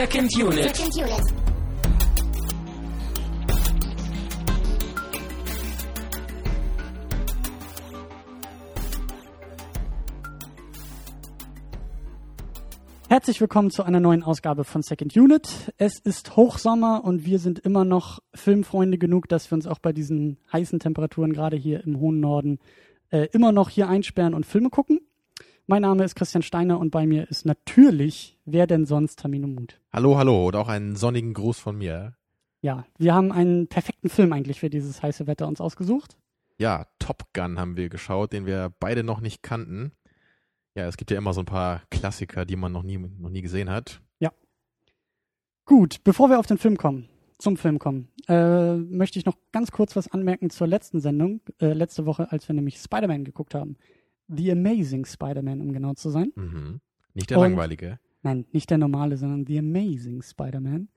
Second Unit. Second Unit. Herzlich willkommen zu einer neuen Ausgabe von Second Unit. Es ist Hochsommer und wir sind immer noch Filmfreunde genug, dass wir uns auch bei diesen heißen Temperaturen gerade hier im hohen Norden äh, immer noch hier einsperren und Filme gucken. Mein Name ist Christian Steiner und bei mir ist natürlich, wer denn sonst, Tamino Mut. Hallo, hallo und auch einen sonnigen Gruß von mir. Ja, wir haben einen perfekten Film eigentlich für dieses heiße Wetter uns ausgesucht. Ja, Top Gun haben wir geschaut, den wir beide noch nicht kannten. Ja, es gibt ja immer so ein paar Klassiker, die man noch nie, noch nie gesehen hat. Gut, bevor wir auf den Film kommen, zum Film kommen, äh, möchte ich noch ganz kurz was anmerken zur letzten Sendung, äh, letzte Woche, als wir nämlich Spider-Man geguckt haben. The Amazing Spider-Man, um genau zu sein. Mhm. Nicht der Und- langweilige. Nein, nicht der normale, sondern The Amazing Spider-Man.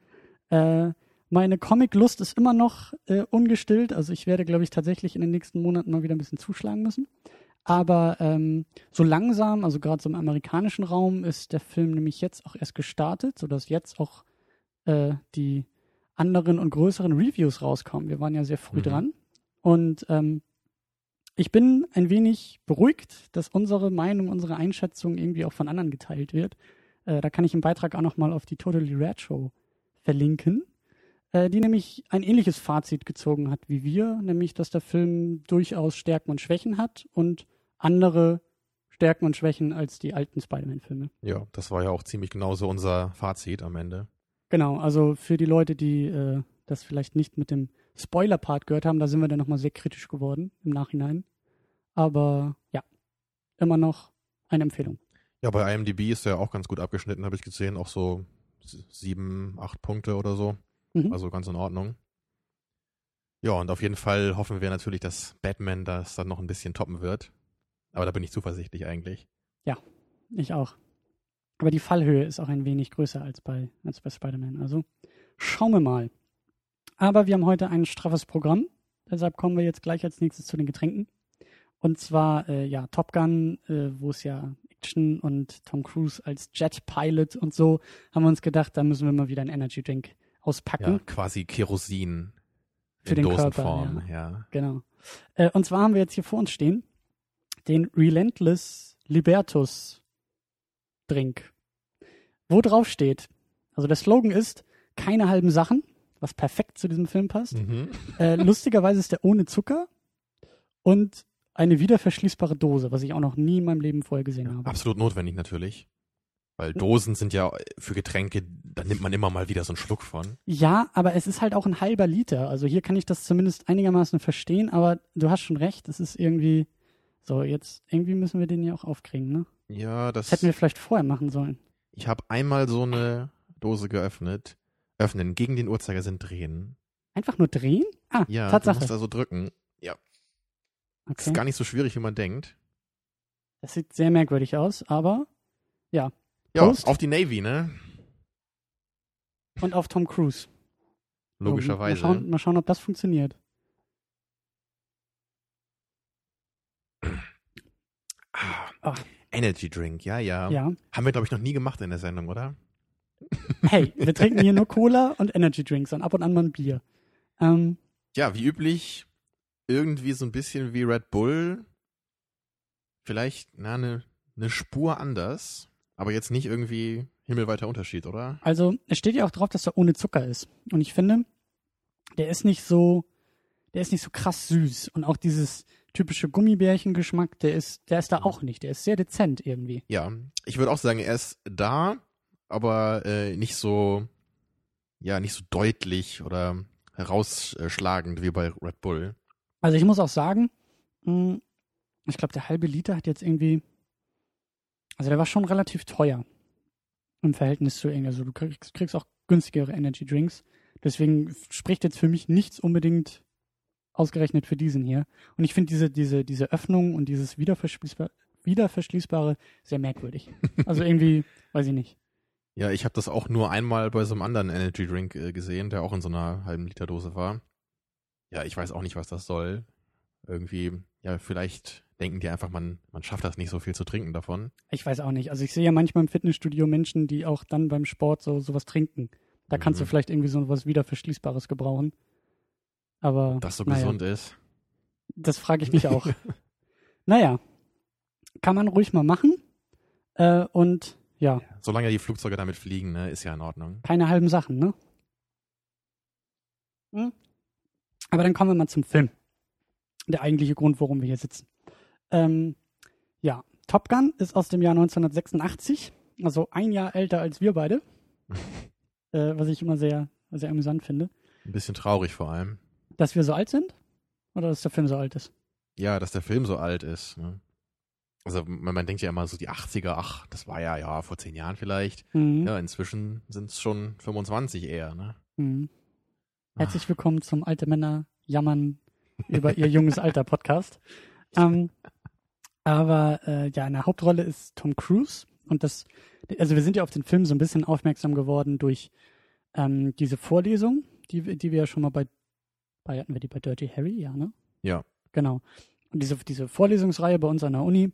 Äh, meine Comic-Lust ist immer noch äh, ungestillt. Also ich werde, glaube ich, tatsächlich in den nächsten Monaten mal wieder ein bisschen zuschlagen müssen. Aber ähm, so langsam, also gerade so im amerikanischen Raum, ist der Film nämlich jetzt auch erst gestartet, sodass jetzt auch äh, die anderen und größeren Reviews rauskommen. Wir waren ja sehr früh Mhm. dran. Und ähm, ich bin ein wenig beruhigt, dass unsere Meinung, unsere Einschätzung irgendwie auch von anderen geteilt wird. Äh, da kann ich im Beitrag auch nochmal auf die Totally Rad Show verlinken, äh, die nämlich ein ähnliches Fazit gezogen hat wie wir, nämlich dass der Film durchaus Stärken und Schwächen hat und andere Stärken und Schwächen als die alten Spider-Man-Filme. Ja, das war ja auch ziemlich genauso unser Fazit am Ende. Genau, also für die Leute, die äh, das vielleicht nicht mit dem Spoiler-Part gehört haben, da sind wir dann nochmal sehr kritisch geworden im Nachhinein. Aber ja, immer noch eine Empfehlung. Ja, bei IMDb ist er auch ganz gut abgeschnitten, habe ich gesehen. Auch so sieben, acht Punkte oder so. Mhm. Also ganz in Ordnung. Ja, und auf jeden Fall hoffen wir natürlich, dass Batman das dann noch ein bisschen toppen wird. Aber da bin ich zuversichtlich eigentlich. Ich auch. Aber die Fallhöhe ist auch ein wenig größer als bei, als bei Spider-Man. Also schauen wir mal. Aber wir haben heute ein straffes Programm. Deshalb kommen wir jetzt gleich als nächstes zu den Getränken. Und zwar, äh, ja, Top Gun, äh, wo es ja Action und Tom Cruise als Jet Pilot und so, haben wir uns gedacht, da müssen wir mal wieder einen Energy Drink auspacken. Ja, quasi Kerosin Für in den Körper, Dosenform. ja. Genau. Äh, und zwar haben wir jetzt hier vor uns stehen den Relentless Libertus Drink. Wo drauf steht, also der Slogan ist, keine halben Sachen, was perfekt zu diesem Film passt. Mhm. Äh, lustigerweise ist der ohne Zucker und eine wiederverschließbare Dose, was ich auch noch nie in meinem Leben vorher gesehen habe. Absolut notwendig natürlich. Weil Dosen sind ja für Getränke, da nimmt man immer mal wieder so einen Schluck von. Ja, aber es ist halt auch ein halber Liter. Also hier kann ich das zumindest einigermaßen verstehen, aber du hast schon recht, es ist irgendwie so, jetzt irgendwie müssen wir den ja auch aufkriegen, ne? Ja, das. Das hätten wir vielleicht vorher machen sollen. ich habe einmal so eine Dose geöffnet. Öffnen, gegen den Uhrzeigersinn drehen. Einfach nur drehen? Ah, Ja, du Tatsache. musst also drücken. Ja, okay. ist gar nicht so schwierig, wie man denkt. Das sieht sehr merkwürdig aus, aber Ja, Prost. auf die Navy, ne? und auf Tom Cruise. So, Logischerweise. Mal schauen, mal schauen, ob das funktioniert. Ah, Ah. Energy Drink, ja, ja, Ja. Haben wir, glaube ich, noch nie gemacht in der Sendung, oder? Hey, wir trinken hier nur Cola und Energy Drinks und ab und an mal ein Bier. Ähm, Ja, wie üblich, irgendwie so ein bisschen wie Red Bull. Vielleicht, na, eine ne Spur anders. Aber jetzt nicht irgendwie himmelweiter Unterschied, oder? also, es steht ja auch drauf, dass er ohne Zucker ist. Und ich finde, der ist nicht so, der ist nicht so krass süß. Und auch dieses typische Gummibärchen-Geschmack, der ist, der ist da auch nicht. Der ist sehr dezent irgendwie. Ja, ich würde auch sagen, er ist da, aber äh, nicht so, ja, nicht so deutlich oder herausschlagend wie bei Red Bull. Also ich muss auch sagen, mh, ich glaube, der halbe Liter hat jetzt irgendwie, also der war schon relativ teuer im Verhältnis zu irgendwie. Also du kriegst, kriegst auch günstigere Energy Drinks. Deswegen spricht jetzt für mich nichts unbedingt ausgerechnet für diesen hier. Und ich finde diese, diese, diese Öffnung und dieses Wiederverschließbar, Wiederverschließbare sehr merkwürdig. Also irgendwie, weiß ich nicht. Ja, ich habe das auch nur einmal bei so einem anderen Energy Drink äh, gesehen, der auch in so einer halben Liter Dose war. Ja, ich weiß auch nicht, was das soll. Irgendwie, ja, vielleicht denken die einfach, man, man schafft das nicht so viel zu trinken davon. Ich weiß auch nicht. Also ich sehe ja manchmal im Fitnessstudio Menschen, die auch dann beim Sport so sowas trinken. Da kannst du Mhm. vielleicht irgendwie so was wieder Verschließbares gebrauchen. Aber Das so naja, gesund ist. das frage ich mich auch. naja, kann man ruhig mal machen. Äh, und ja, Solange die Flugzeuge damit fliegen, ne, ist ja in Ordnung. keine halben Sachen, ne? Hm? Aber dann kommen wir mal zum Film. Der eigentliche Grund, warum wir hier sitzen. Ähm, ja, Top Gun ist aus dem Jahr 1986, also ein Jahr älter als wir beide. äh, was ich immer sehr, sehr amüsant finde. Ein bisschen traurig vor allem. Dass wir so alt sind? Oder dass der Film so alt ist? Ja, dass der Film so alt ist. Ne? Also man, man denkt ja immer so die 80er, ach, das war ja, ja, vor zehn Jahren vielleicht. Mhm. Ja, inzwischen sind es schon 25 eher, ne? Mhm. Herzlich willkommen zum Alte Männer jammern über ihr junges Alter Podcast. Ähm, aber äh, ja, in der Hauptrolle ist Tom Cruise und das, also wir sind ja auf den Film so ein bisschen aufmerksam geworden durch ähm, diese Vorlesung, die, wir- die wir ja schon mal bei, bei, hatten wir die bei Dirty Harry, ja, ne? Ja. Genau. Und diese, diese Vorlesungsreihe bei uns an der Uni,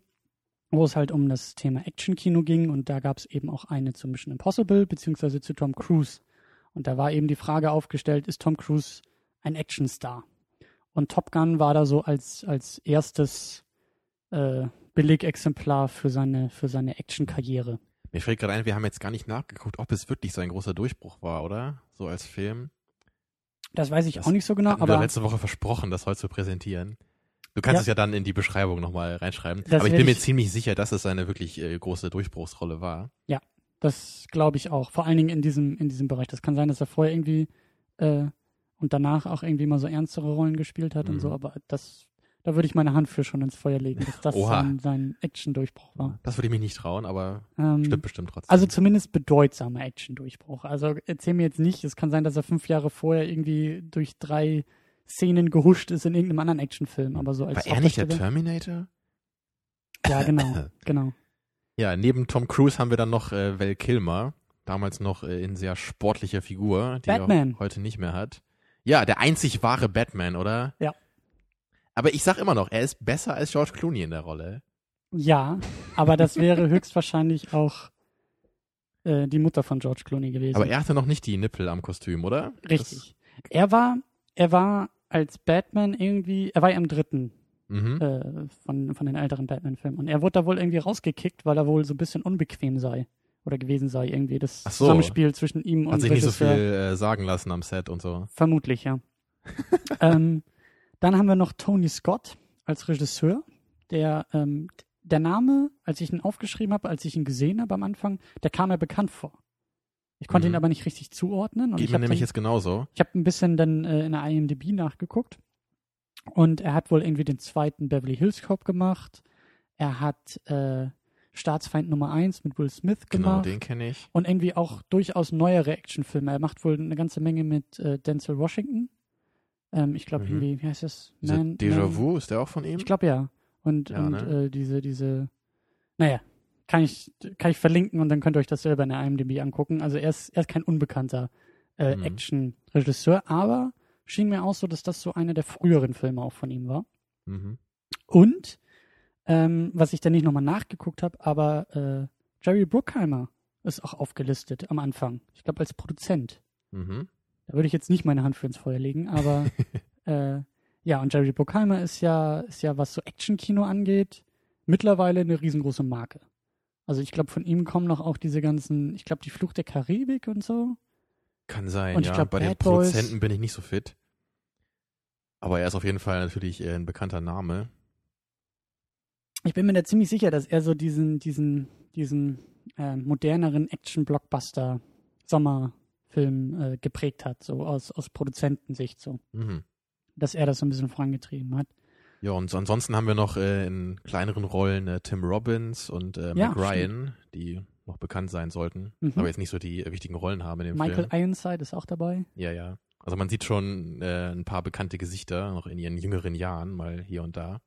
wo es halt um das Thema Action-Kino ging und da gab es eben auch eine zu Mission Impossible beziehungsweise zu Tom Cruise. Und da war eben die Frage aufgestellt, ist Tom Cruise ein Actionstar? Und Top Gun war da so als, als erstes äh, Billigexemplar für seine, für seine Action-Karriere. Mir fällt gerade ein, wir haben jetzt gar nicht nachgeguckt, ob es wirklich sein großer Durchbruch war, oder? So als Film. Das weiß ich Das auch nicht so genau, Hatten wir aber letzte Woche versprochen, das heute zu präsentieren. Du kannst Ja. es ja dann in die Beschreibung nochmal reinschreiben. Das Aber ich bin mir ich- ziemlich sicher, dass es eine wirklich äh, große Durchbruchsrolle war. Das glaube ich auch. Vor allen Dingen in diesem, in diesem Bereich. Das kann sein, dass er vorher irgendwie äh, und danach auch irgendwie mal so ernstere Rollen gespielt hat und Mhm. so, aber das, da würde ich meine Hand für schon ins Feuer legen, dass das Oha. sein, sein Action-Durchbruch war. Das würde ich mich nicht trauen, aber Ähm, stimmt bestimmt trotzdem. Also zumindest bedeutsamer Action-Durchbruch. Also erzähl mir jetzt nicht, es kann sein, dass er fünf Jahre vorher irgendwie durch drei Szenen gehuscht ist in irgendeinem anderen Actionfilm, aber so als war er nicht der Terminator? Ja, genau, genau. Ja, neben Tom Cruise haben wir dann noch äh, Val Kilmer, damals noch äh, in sehr sportlicher Figur, die Batman. er heute nicht mehr hat. Ja, der einzig wahre Batman, oder? Ja. Aber ich sag immer noch, er ist besser als George Clooney in der Rolle. Ja, aber das wäre höchstwahrscheinlich auch äh, die Mutter von George Clooney gewesen. Aber er hatte noch nicht die Nippel am Kostüm, oder? Richtig. Er war, er war als Batman irgendwie, er war ja im dritten Das, mhm. äh, von, von den älteren Batman-Filmen. Und er wurde da wohl irgendwie rausgekickt, weil er wohl so ein bisschen unbequem sei. Oder gewesen sei, irgendwie das so. Zusammenspiel zwischen ihm und Hat sich nicht so viel Regisseur. äh, sagen lassen am Set und so. Vermutlich, ja. ähm, dann haben wir noch Tony Scott als Regisseur, der ähm, der Name, als ich ihn aufgeschrieben habe, als ich ihn gesehen habe am Anfang, der kam mir bekannt vor. Ich konnte Mhm. ihn aber nicht richtig zuordnen. Und Geht ich mir nämlich dann, jetzt genauso. ich habe ein bisschen dann äh, in der IMDb nachgeguckt und er hat wohl irgendwie den zweiten Beverly Hills Cop gemacht. Er hat äh, Staatsfeind Nummer 1 mit Will Smith Genau, gemacht den kenne ich. und irgendwie auch durchaus neuere Actionfilme. Er macht wohl eine ganze Menge mit äh, Denzel Washington. Ähm, ich glaube Mhm. irgendwie, wie heißt das? Man- Déjà-vu, ist der auch von ihm? Ich glaube ja. Und, Ja, und ne? äh, diese, diese, naja, kann ich, kann ich verlinken und dann könnt ihr euch das selber in der IMDb angucken. Also er ist, er ist kein unbekannter äh, Mhm. Action-Regisseur, aber schien mir auch so, dass das so einer der früheren Filme auch von ihm war. Mhm. Und ähm, was ich dann nicht nochmal nachgeguckt habe, aber äh, Jerry Bruckheimer ist auch aufgelistet am Anfang. Ich glaube als Produzent. Mhm. Da würde ich jetzt nicht meine Hand für ins Feuer legen, aber äh, ja, und Jerry Bruckheimer ist ja, ist ja, was so Action-Kino angeht, mittlerweile eine riesengroße Marke. Also ich glaube, von ihm kommen noch auch diese ganzen, ich glaube, die Flucht der Karibik und so. Kann sein, Und ich ja. glaub, Bei den Bad Boys- Produzenten bin ich nicht so fit. Aber er ist auf jeden Fall natürlich äh, ein bekannter Name. Ich bin mir da ziemlich sicher, dass er so diesen, diesen, diesen äh, moderneren Action-Blockbuster-Sommerfilm äh, geprägt hat, so aus, aus Produzentensicht so. Mhm. Dass er das so ein bisschen vorangetrieben hat. Ja, und so ansonsten haben wir noch äh, in kleineren Rollen äh, Tim Robbins und äh, Ja, Meg Ryan, die noch bekannt sein sollten, Mhm. aber jetzt nicht so die wichtigen Rollen haben in dem Michael Film. Ironside ist auch dabei. Ja, ja. Also man sieht schon äh, ein paar bekannte Gesichter, noch in ihren jüngeren Jahren, mal hier und da.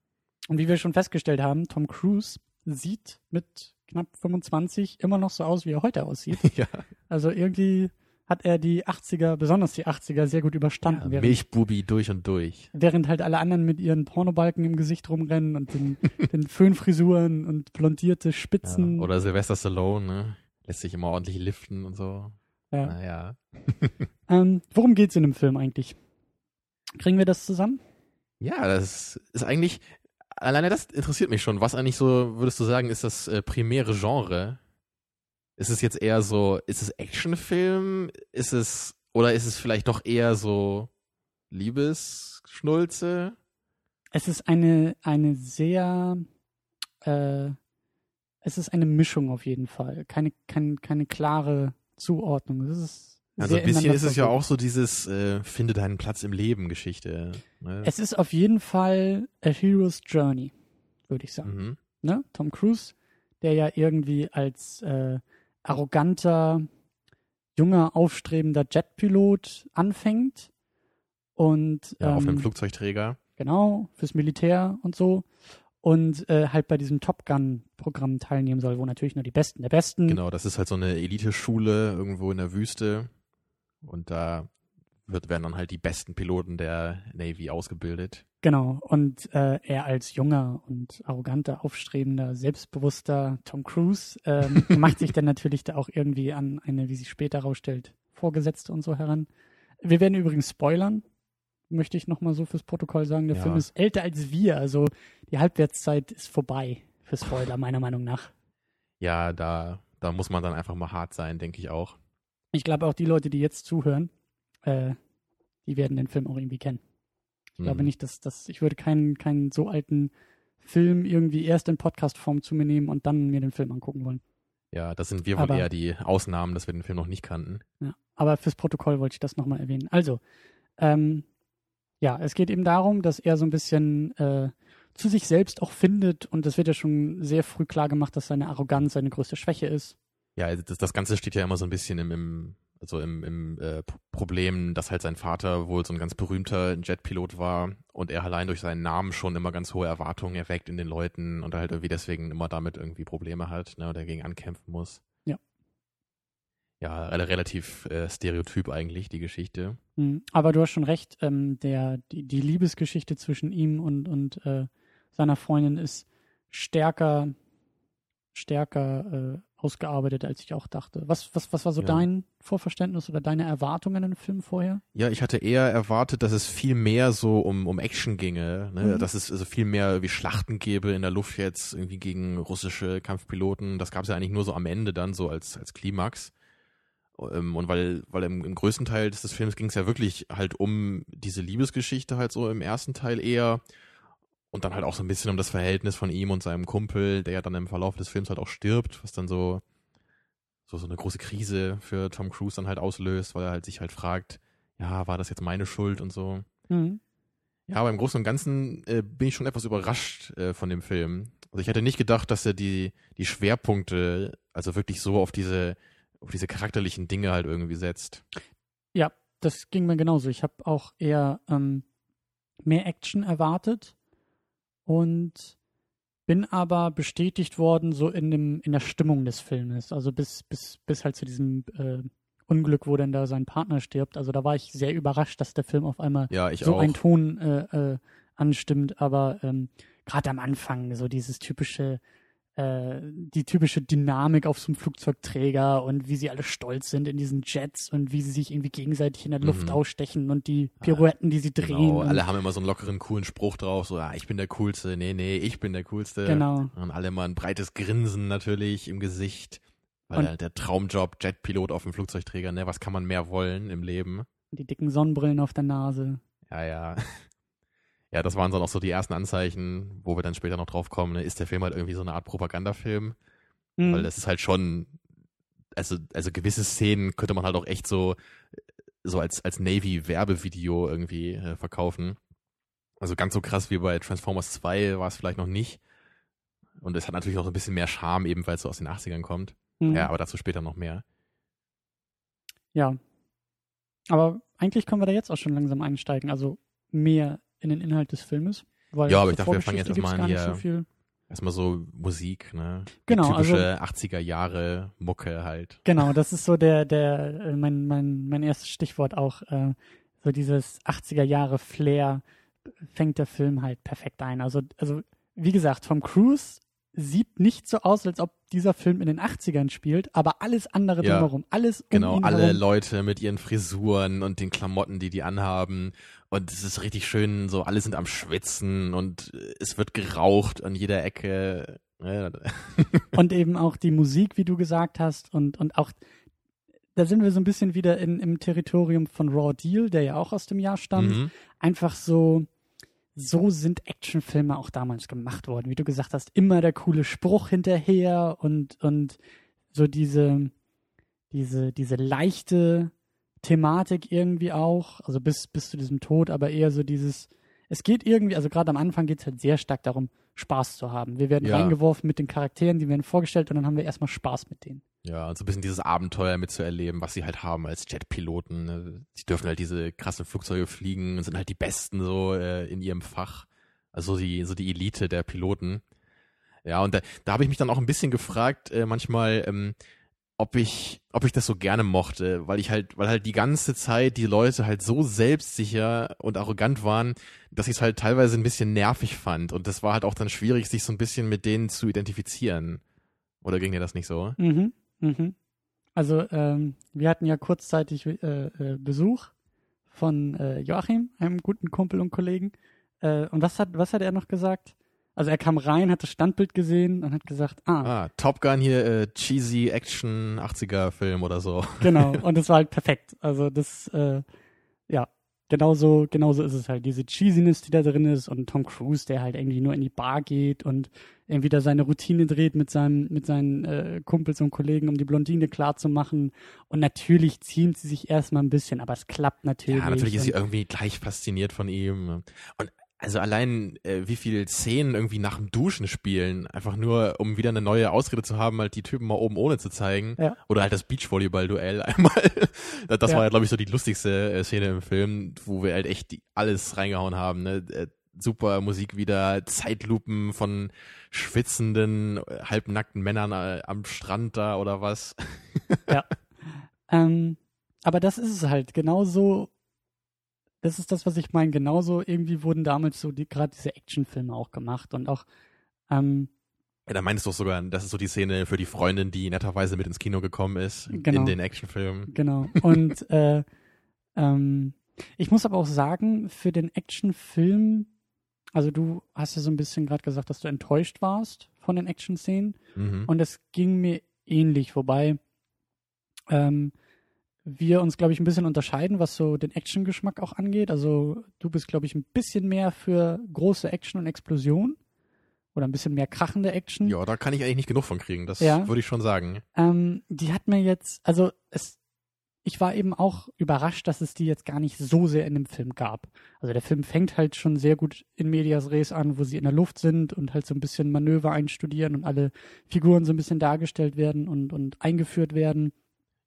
Und wie wir schon festgestellt haben, Tom Cruise sieht mit knapp 25 immer noch so aus, wie er heute aussieht. ja. Also irgendwie hat er die 80er, besonders die 80er, sehr gut überstanden. Ja, während, Milchbubi durch und durch. während halt alle anderen mit ihren Pornobalken im Gesicht rumrennen und den, den Föhnfrisuren und blondierte Spitzen. Ja, oder Sylvester Stallone, ne? Lässt sich immer ordentlich liften und so. Ja. Naja. Ähm, worum geht's in dem Film eigentlich? Kriegen wir das zusammen? Ja, das ist eigentlich, alleine das interessiert mich schon. Was eigentlich so, würdest du sagen, ist das äh, primäre Genre? Ist es jetzt eher so, ist es Actionfilm? Ist es, oder ist es vielleicht doch eher so Liebesschnulze? Es ist eine, eine sehr, äh, es ist eine Mischung auf jeden Fall. Keine, keine, keine klare Zuordnung. Es ist Also ein bisschen ist es ja auch so dieses äh, Finde deinen Platz im Leben Geschichte. Ne? Es ist auf jeden Fall a hero's journey, würde ich sagen. mhm. Ne? Tom Cruise, der ja irgendwie als äh, arroganter, junger, aufstrebender Jetpilot anfängt und Ja, auf einem ähm, Flugzeugträger. genau fürs Militär und so und äh, halt bei diesem Top Gun Programm teilnehmen soll, wo natürlich nur die Besten der Besten Genau, das ist halt so eine Eliteschule irgendwo in der Wüste. Und da wird, werden dann halt die besten Piloten der Navy ausgebildet. Genau, und äh, er als junger und arroganter, aufstrebender, selbstbewusster Tom Cruise ähm, macht sich dann natürlich da auch irgendwie an eine, wie sich später herausstellt, Vorgesetzte und so heran. Wir werden übrigens spoilern, möchte ich nochmal so fürs Protokoll sagen. Der Ja. Film ist älter als wir, also die Halbwertszeit ist vorbei für Spoiler, meiner Meinung nach. Ja, da, da muss man dann einfach mal hart sein, denke ich auch. Ich glaube auch die Leute, die jetzt zuhören, äh, die werden den Film auch irgendwie kennen. Ich glaube Mhm. nicht, dass das, ich würde keinen, keinen so alten Film irgendwie erst in Podcast-Form zu mir nehmen und dann mir den Film angucken wollen. Ja, das sind wir wohl Aber- eher die Ausnahmen, dass wir den Film noch nicht kannten. Ja. Aber fürs Protokoll wollte ich das nochmal erwähnen. Also, ähm, ja, es geht eben darum, dass er so ein bisschen äh, zu sich selbst auch findet und es wird ja schon sehr früh klar gemacht, dass seine Arroganz seine größte Schwäche ist. Ja, also das, das Ganze steht ja immer so ein bisschen im, im also im, im äh, Problem, dass halt sein Vater wohl so ein ganz berühmter Jetpilot war und er allein durch seinen Namen schon immer ganz hohe Erwartungen erweckt in den Leuten und er halt irgendwie deswegen immer damit irgendwie Probleme hat, ne, und dagegen ankämpfen muss. Ja. Ja, re- relativ äh, stereotyp eigentlich, die Geschichte. Mhm. Aber du hast schon recht, ähm, der, die, die Liebesgeschichte zwischen ihm und, und äh, seiner Freundin ist stärker, stärker äh, ausgearbeitet, als ich auch dachte. Was, was, was war so Ja. dein Vorverständnis oder deine Erwartungen an den Film vorher? Ja, ich hatte eher erwartet, dass es viel mehr so um, um Action ginge, ne? Mhm. dass es also viel mehr wie Schlachten gäbe in der Luft jetzt, irgendwie gegen russische Kampfpiloten. Das gab es ja eigentlich nur so am Ende dann so als, als Klimax. Ähm, Und weil, weil im, im größten Teil des, des Films ging es ja wirklich halt um diese Liebesgeschichte halt so im ersten Teil eher. Und dann halt auch so ein bisschen um das Verhältnis von ihm und seinem Kumpel, der ja dann im Verlauf des Films halt auch stirbt, was dann so, so, so eine große Krise für Tom Cruise dann halt auslöst, weil er halt sich halt fragt, ja, war das jetzt meine Schuld und so. Mhm. Ja, aber im Großen und Ganzen äh, bin ich schon etwas überrascht äh, von dem Film. Also ich hätte nicht gedacht, dass er die, die Schwerpunkte, also wirklich so auf diese, auf diese charakterlichen Dinge halt irgendwie setzt. Ja, das ging mir genauso. Ich habe auch eher ähm, mehr Action erwartet und bin aber bestätigt worden so in dem in der Stimmung des Filmes. Also bis bis bis halt zu diesem äh, Unglück, wo dann da sein Partner stirbt. Also da war ich sehr überrascht, dass der Film auf einmal Ja, so auch. einen Ton äh, äh, anstimmt. Aber ähm, gerade am Anfang so dieses typische äh, die typische Dynamik auf so einem Flugzeugträger und wie sie alle stolz sind in diesen Jets und wie sie sich irgendwie gegenseitig in der Luft Mhm. ausstechen und die Pirouetten, die sie drehen. Genau, alle haben immer so einen lockeren, coolen Spruch drauf, so, ah, ich bin der Coolste, nee, nee, ich bin der Coolste. Genau. Und alle immer ein breites Grinsen natürlich im Gesicht. Weil Und- der Traumjob, Jetpilot auf dem Flugzeugträger, ne, was kann man mehr wollen im Leben? die dicken Sonnenbrillen auf der Nase. Ja, ja. Ja, das waren dann auch so die ersten Anzeichen, wo wir dann später noch drauf kommen. Ne? Ist der Film halt irgendwie so eine Art Propagandafilm? Mhm. Weil das ist halt schon, also, also gewisse Szenen könnte man halt auch echt so, so als, als Navy-Werbevideo irgendwie äh, verkaufen. Also ganz so krass wie bei Transformers 2 war es vielleicht noch nicht. Und es hat natürlich noch so ein bisschen mehr Charme, eben weil es so aus den 80ern kommt. Mhm. Ja, aber dazu später noch mehr. Ja. Aber eigentlich können wir da jetzt auch schon langsam einsteigen. Also mehr in den Inhalt des Filmes. Weil Ja, aber ich dachte, wir fangen jetzt erstmal an hier- so viel. Erstmal so Musik, ne? Die Genau, typische 80er Jahre Mucke halt. Genau, das ist so der, der, äh, mein, mein, mein erstes Stichwort auch, äh, so dieses 80er Jahre Flair fängt der Film halt perfekt ein. Also, also, wie gesagt, Tom Cruise sieht nicht so aus, als ob dieser Film in den 80ern spielt, aber alles andere Ja. drumherum, alles um Genau, ihn alle herum. Leute mit ihren Frisuren und den Klamotten, die die anhaben. Und es ist richtig schön, so alle sind am Schwitzen und äh, es wird geraucht an jeder Ecke. Und eben auch die Musik, wie du gesagt hast, und, und auch, da sind wir so ein bisschen wieder in, im Territorium von Raw Deal, der ja auch aus dem Jahr stammt. Mhm. Einfach so, so sind Actionfilme auch damals gemacht worden. Wie du gesagt hast, immer der coole Spruch hinterher und, und so diese, diese, diese leichte Thematik irgendwie auch, also bis, bis zu diesem Tod, aber eher so dieses, es geht irgendwie, also gerade am Anfang geht es halt sehr stark darum, Spaß zu haben. Wir werden Ja. reingeworfen mit den Charakteren, die werden vorgestellt und dann haben wir erstmal Spaß mit denen. Ja, und so ein bisschen dieses Abenteuer mitzuerleben, was sie halt haben als Jetpiloten. ne? Sie dürfen halt diese krassen Flugzeuge fliegen und sind halt die Besten so äh, in ihrem Fach. Also so die, so die Elite der Piloten. Ja, und da, da habe ich mich dann auch ein bisschen gefragt, äh, manchmal, ähm, ob ich, ob ich das so gerne mochte, weil ich halt, weil halt die ganze Zeit die Leute halt so selbstsicher und arrogant waren, dass ich es halt teilweise ein bisschen nervig fand. Und das war halt auch dann schwierig, sich so ein bisschen mit denen zu identifizieren. Oder ging dir das nicht so? Mhm, mhm. Also ähm, wir hatten ja kurzzeitig äh, äh, Besuch von äh, Joachim, einem guten Kumpel und Kollegen. Äh, und was hat, was hat er noch gesagt? Also er kam rein, hat das Standbild gesehen und hat gesagt, ah, Ah, Top Gun hier, äh, cheesy Action 80er Film oder so. genau. Und das war halt perfekt. Also das, äh, genauso, genauso ist es halt. Diese Cheesiness, die da drin ist und Tom Cruise, der halt irgendwie nur in die Bar geht und irgendwie da seine Routine dreht mit seinem, mit seinen äh, Kumpels und Kollegen, um die Blondine klar zu machen. Und natürlich ziemt sie sich erstmal ein bisschen, aber es klappt natürlich. Ja, natürlich ist sie irgendwie gleich fasziniert von ihm. Und also allein, äh, wie viele Szenen irgendwie nach dem Duschen spielen, einfach nur, um wieder eine neue Ausrede zu haben, halt die Typen mal oben ohne zu zeigen. Ja. Oder halt das Beachvolleyball-Duell einmal. das Ja. war ja, glaube ich, so die lustigste äh, Szene im Film, wo wir halt echt die, alles reingehauen haben. Ne? Äh, super Musik wieder, Zeitlupen von schwitzenden, äh, halbnackten Männern äh, am Strand da oder was. Ähm, aber das ist es halt, genauso, das ist das, was ich meine, genauso irgendwie wurden damals so die, gerade diese Actionfilme auch gemacht und auch, ähm, Ja, da meinst du doch sogar, das ist so die Szene für die Freundin, die netterweise mit ins Kino gekommen ist, Genau. in den Actionfilmen. genau. Und äh, ähm, ich muss aber auch sagen, für den Actionfilm, also du hast ja so ein bisschen gerade gesagt, dass du enttäuscht warst von den Action-Szenen. Mhm. Und es ging mir ähnlich, wobei ähm, wir uns, glaube ich, ein bisschen unterscheiden, was so den Action-Geschmack auch angeht. Also du bist, glaube ich, ein bisschen mehr für große Action und Explosion oder ein bisschen mehr krachende Action. Ja, da kann ich eigentlich nicht genug von kriegen, das Ja. würde ich schon sagen. Ähm, die hat mir jetzt, also es, ich war eben auch überrascht, dass es die jetzt gar nicht so sehr in dem Film gab. Also der Film fängt halt schon sehr gut in Medias Res an, wo sie in der Luft sind und halt so ein bisschen Manöver einstudieren und alle Figuren so ein bisschen dargestellt werden und, und eingeführt werden.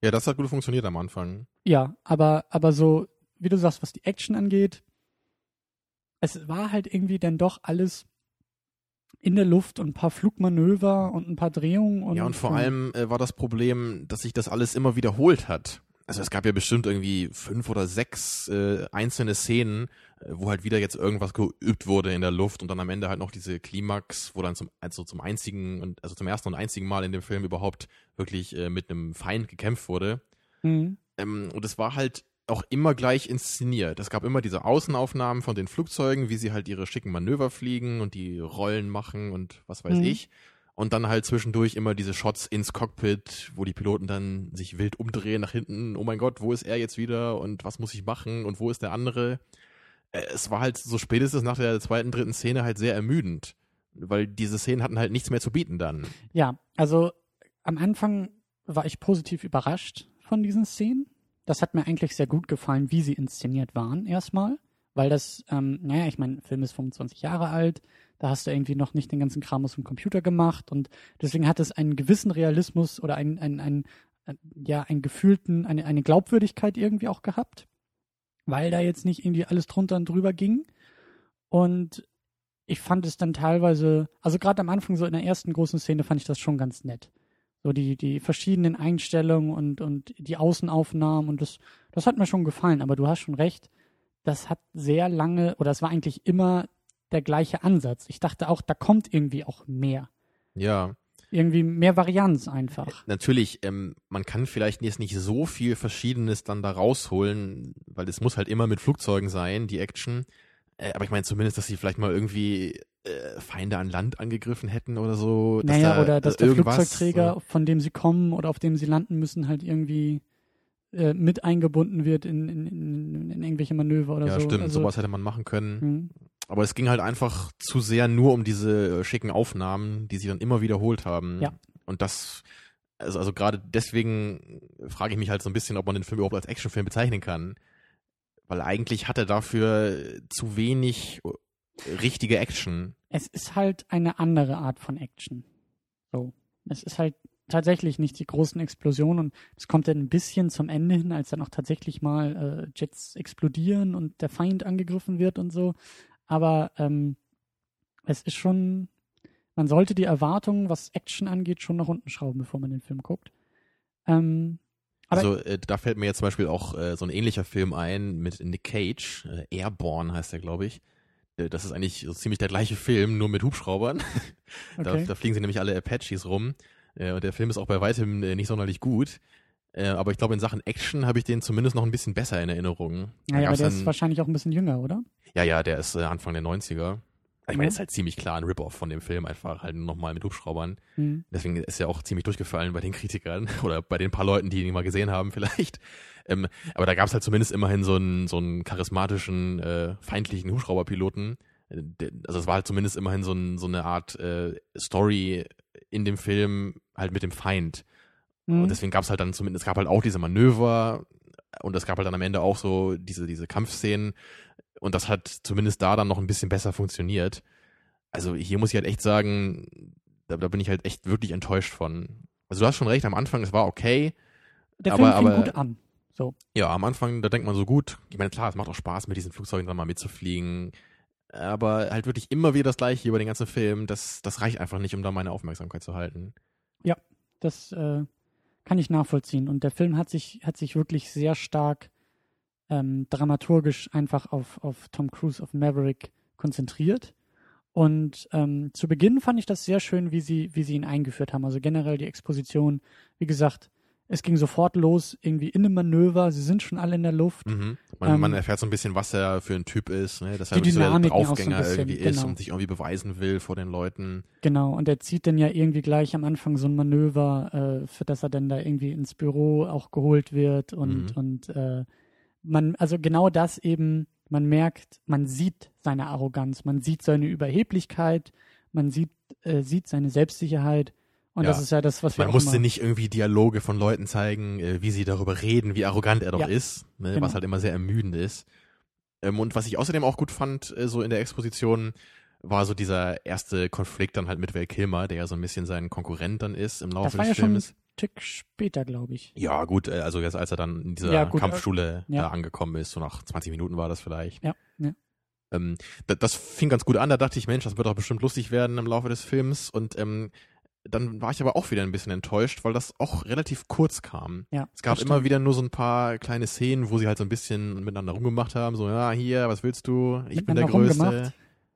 Ja, das hat gut funktioniert am Anfang. Ja, aber, aber so, wie du sagst, was die Action angeht, es war halt irgendwie dann doch alles in der Luft und ein paar Flugmanöver und ein paar Drehungen und ja, und vor allem äh, war das Problem, dass sich das alles immer wiederholt hat. Also es gab ja bestimmt irgendwie fünf oder sechs äh, einzelne Szenen, äh, wo halt wieder jetzt irgendwas geübt wurde in der Luft und dann am Ende halt noch diese Klimax, wo dann zum also zum einzigen und also zum ersten und einzigen Mal in dem Film überhaupt wirklich äh, mit einem Feind gekämpft wurde. Mhm. Ähm, und es war halt auch immer gleich inszeniert. Es gab immer diese Außenaufnahmen von den Flugzeugen, wie sie halt ihre schicken Manöver fliegen und die Rollen machen und was weiß Mhm. ich. Und dann halt zwischendurch immer diese Shots ins Cockpit, wo die Piloten dann sich wild umdrehen nach hinten. Oh mein Gott, wo ist er jetzt wieder und was muss ich machen und wo ist der andere? Äh, Es war halt so spätestens nach der zweiten, dritten Szene halt sehr ermüdend. Weil diese Szenen hatten halt nichts mehr zu bieten dann. Ja, also am Anfang war ich positiv überrascht von diesen Szenen. Das hat mir eigentlich sehr gut gefallen, wie sie inszeniert waren erstmal. Weil das, ähm, naja, ich meine, Film ist 25 Jahre alt, da hast du irgendwie noch nicht den ganzen Kram aus dem Computer gemacht und deswegen hat es einen gewissen Realismus oder einen, einen, einen äh, ja, einen gefühlten, eine, eine Glaubwürdigkeit irgendwie auch gehabt, weil da jetzt nicht irgendwie alles drunter und drüber ging. Und ich fand es dann teilweise, also gerade am Anfang so in der ersten großen Szene fand ich das schon ganz nett. So die, die verschiedenen Einstellungen und, und die Außenaufnahmen und das, das hat mir schon gefallen, aber du hast schon recht, das hat sehr lange, oder es war eigentlich immer der gleiche Ansatz. Ich dachte auch, da kommt irgendwie auch mehr. Ja. Irgendwie mehr Varianz einfach. Natürlich, ähm, man kann vielleicht jetzt nicht so viel Verschiedenes dann da rausholen, weil es muss halt immer mit Flugzeugen sein, die Action. Äh, aber ich meine zumindest, dass sie vielleicht mal irgendwie äh, Feinde an Land angegriffen hätten oder so. dass Naja, da, oder dass äh, der Flugzeugträger, von dem sie kommen oder auf dem sie landen müssen, halt irgendwie äh, mit eingebunden wird in, in, in, in irgendwelche Manöver oder Ja, so. stimmt, Also, sowas hätte man machen können. hm. Aber es ging halt einfach zu sehr nur um diese äh, schicken Aufnahmen, die sie dann immer wiederholt haben. Ja. Und das, also, also gerade deswegen frage ich mich halt so ein bisschen, ob man den Film überhaupt als Actionfilm bezeichnen kann. Weil eigentlich hat er dafür zu wenig äh, richtige Action. Es ist halt eine andere Art von Action. So. Es ist halt tatsächlich nicht die großen Explosionen und es kommt dann ein bisschen zum Ende hin, als dann auch tatsächlich mal äh, Jets explodieren und der Feind angegriffen wird und so. Aber ähm, es ist schon, man sollte die Erwartungen, was Action angeht, schon nach unten schrauben, bevor man den Film guckt. Ähm, also äh, da fällt mir jetzt zum Beispiel auch äh, so ein ähnlicher Film ein mit Nick Cage, äh, Airborne heißt der, glaube ich. Äh, Das ist eigentlich so ziemlich der gleiche Film, nur mit Hubschraubern. Da, okay. da fliegen sie nämlich alle Apaches rum. Äh, und der Film ist auch bei weitem äh, nicht sonderlich gut. Aber ich glaube, in Sachen Action habe ich den zumindest noch ein bisschen besser in Erinnerung. Naja, aber der dann, ist wahrscheinlich auch ein bisschen jünger, oder? ja, ja, der ist Anfang der 90er. Ich meine, Ja. ist halt ziemlich klar ein Rip-Off von dem Film, einfach halt nochmal mit Hubschraubern. Hm. Deswegen ist er auch ziemlich durchgefallen bei den Kritikern oder bei den paar Leuten, die ihn mal gesehen haben vielleicht. Ähm, aber da gab es halt zumindest immerhin so einen, so einen charismatischen, äh, feindlichen Hubschrauberpiloten. Äh, Also es war halt zumindest immerhin so, ein, so eine Art äh, Story in dem Film halt mit dem Feind. Hm. Und deswegen gab es halt dann zumindest, es gab halt auch diese Manöver und es gab halt dann am Ende auch so diese, diese Kampfszenen. Und das hat zumindest da dann noch ein bisschen besser funktioniert. Also hier muss ich halt echt sagen, da, da bin ich halt echt wirklich enttäuscht von. Also du hast schon recht, am Anfang, es war okay. der aber- Film fing aber- gut an. So. Ja, am Anfang, da denkt man so gut. Ich meine, klar, es macht auch Spaß, mit diesen Flugzeugen dann mal mitzufliegen. Aber halt wirklich immer wieder das gleiche über den ganzen Film, das, das reicht einfach nicht, um da meine Aufmerksamkeit zu halten. Das äh, kann ich nachvollziehen. Und der Film hat sich, hat sich wirklich sehr stark ähm, dramaturgisch einfach auf, auf Tom Cruise, auf Maverick konzentriert. Und ähm, zu Beginn fand ich das sehr schön, wie sie, wie sie ihn eingeführt haben. Also generell die Exposition. Wie gesagt, es ging sofort los, irgendwie in einem Manöver. Sie sind schon alle in der Luft. Mhm. Man, Ähm, man erfährt so ein bisschen, was er für ein Typ ist, ne? dass er so der auch so ein Draufgänger bisschen, irgendwie ist genau. und sich irgendwie beweisen will vor den Leuten. Genau, und er zieht dann ja irgendwie gleich am Anfang so ein Manöver, äh, für das er dann da irgendwie ins Büro auch geholt wird und, Mhm. und äh, man, also genau das eben, man merkt, man sieht seine Arroganz, man sieht seine Überheblichkeit, man sieht, äh, sieht seine Selbstsicherheit und Ja. das ist ja das, was wir Man musste immer, nicht irgendwie Dialoge von Leuten zeigen, äh, wie sie darüber reden, wie arrogant er doch Ja, ist, ne? genau. was halt immer sehr ermüdend ist. Ähm, und was ich außerdem auch gut fand, äh, so in der Exposition, war so dieser erste Konflikt dann halt mit Val Kilmer, der ja so ein bisschen sein Konkurrent dann ist im Laufe des ja schon Tick später, glaube ich. Ja, gut, äh, also jetzt als er dann in dieser Ja, gut, Kampfschule ja. da angekommen ist, so nach 20 Minuten war das vielleicht. Ja, ja. Ähm, da, das fing ganz gut an, da dachte ich, Mensch, das wird doch bestimmt lustig werden im Laufe des Films. Und ähm, dann war ich aber auch wieder ein bisschen enttäuscht, weil das auch relativ kurz kam. Ja, Es gab das immer wieder nur so ein paar kleine Szenen, wo sie halt so ein bisschen miteinander rumgemacht haben, so, ja, hier, was willst du? Ich bin der Größte. rumgemacht?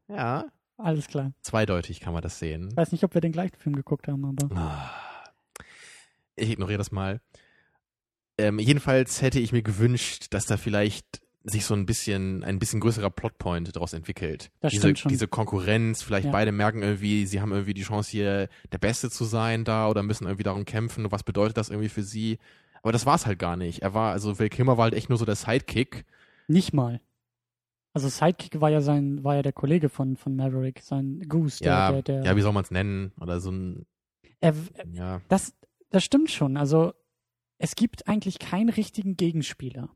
Ja, Alles klar. zweideutig kann man das sehen. Ich weiß nicht, ob wir den gleichen Film geguckt haben, aber Ah. Ich ignoriere das mal. Ähm, jedenfalls hätte ich mir gewünscht, dass da vielleicht sich so ein bisschen, ein bisschen größerer Plotpoint daraus entwickelt. Das diese, stimmt schon. diese Konkurrenz, vielleicht Ja. beide merken irgendwie, sie haben irgendwie die Chance hier der Beste zu sein da oder müssen irgendwie darum kämpfen was bedeutet das irgendwie für sie. Aber das war es halt gar nicht. Er war, also Val Kilmer war halt echt nur so der Sidekick. nicht mal. Also Sidekick war ja sein, war ja der Kollege von, von Maverick, sein Goose, der, Ja, der, der, ja, wie soll man es nennen? Oder so ein, er, ja. Das, das stimmt schon. Also es gibt eigentlich keinen richtigen Gegenspieler.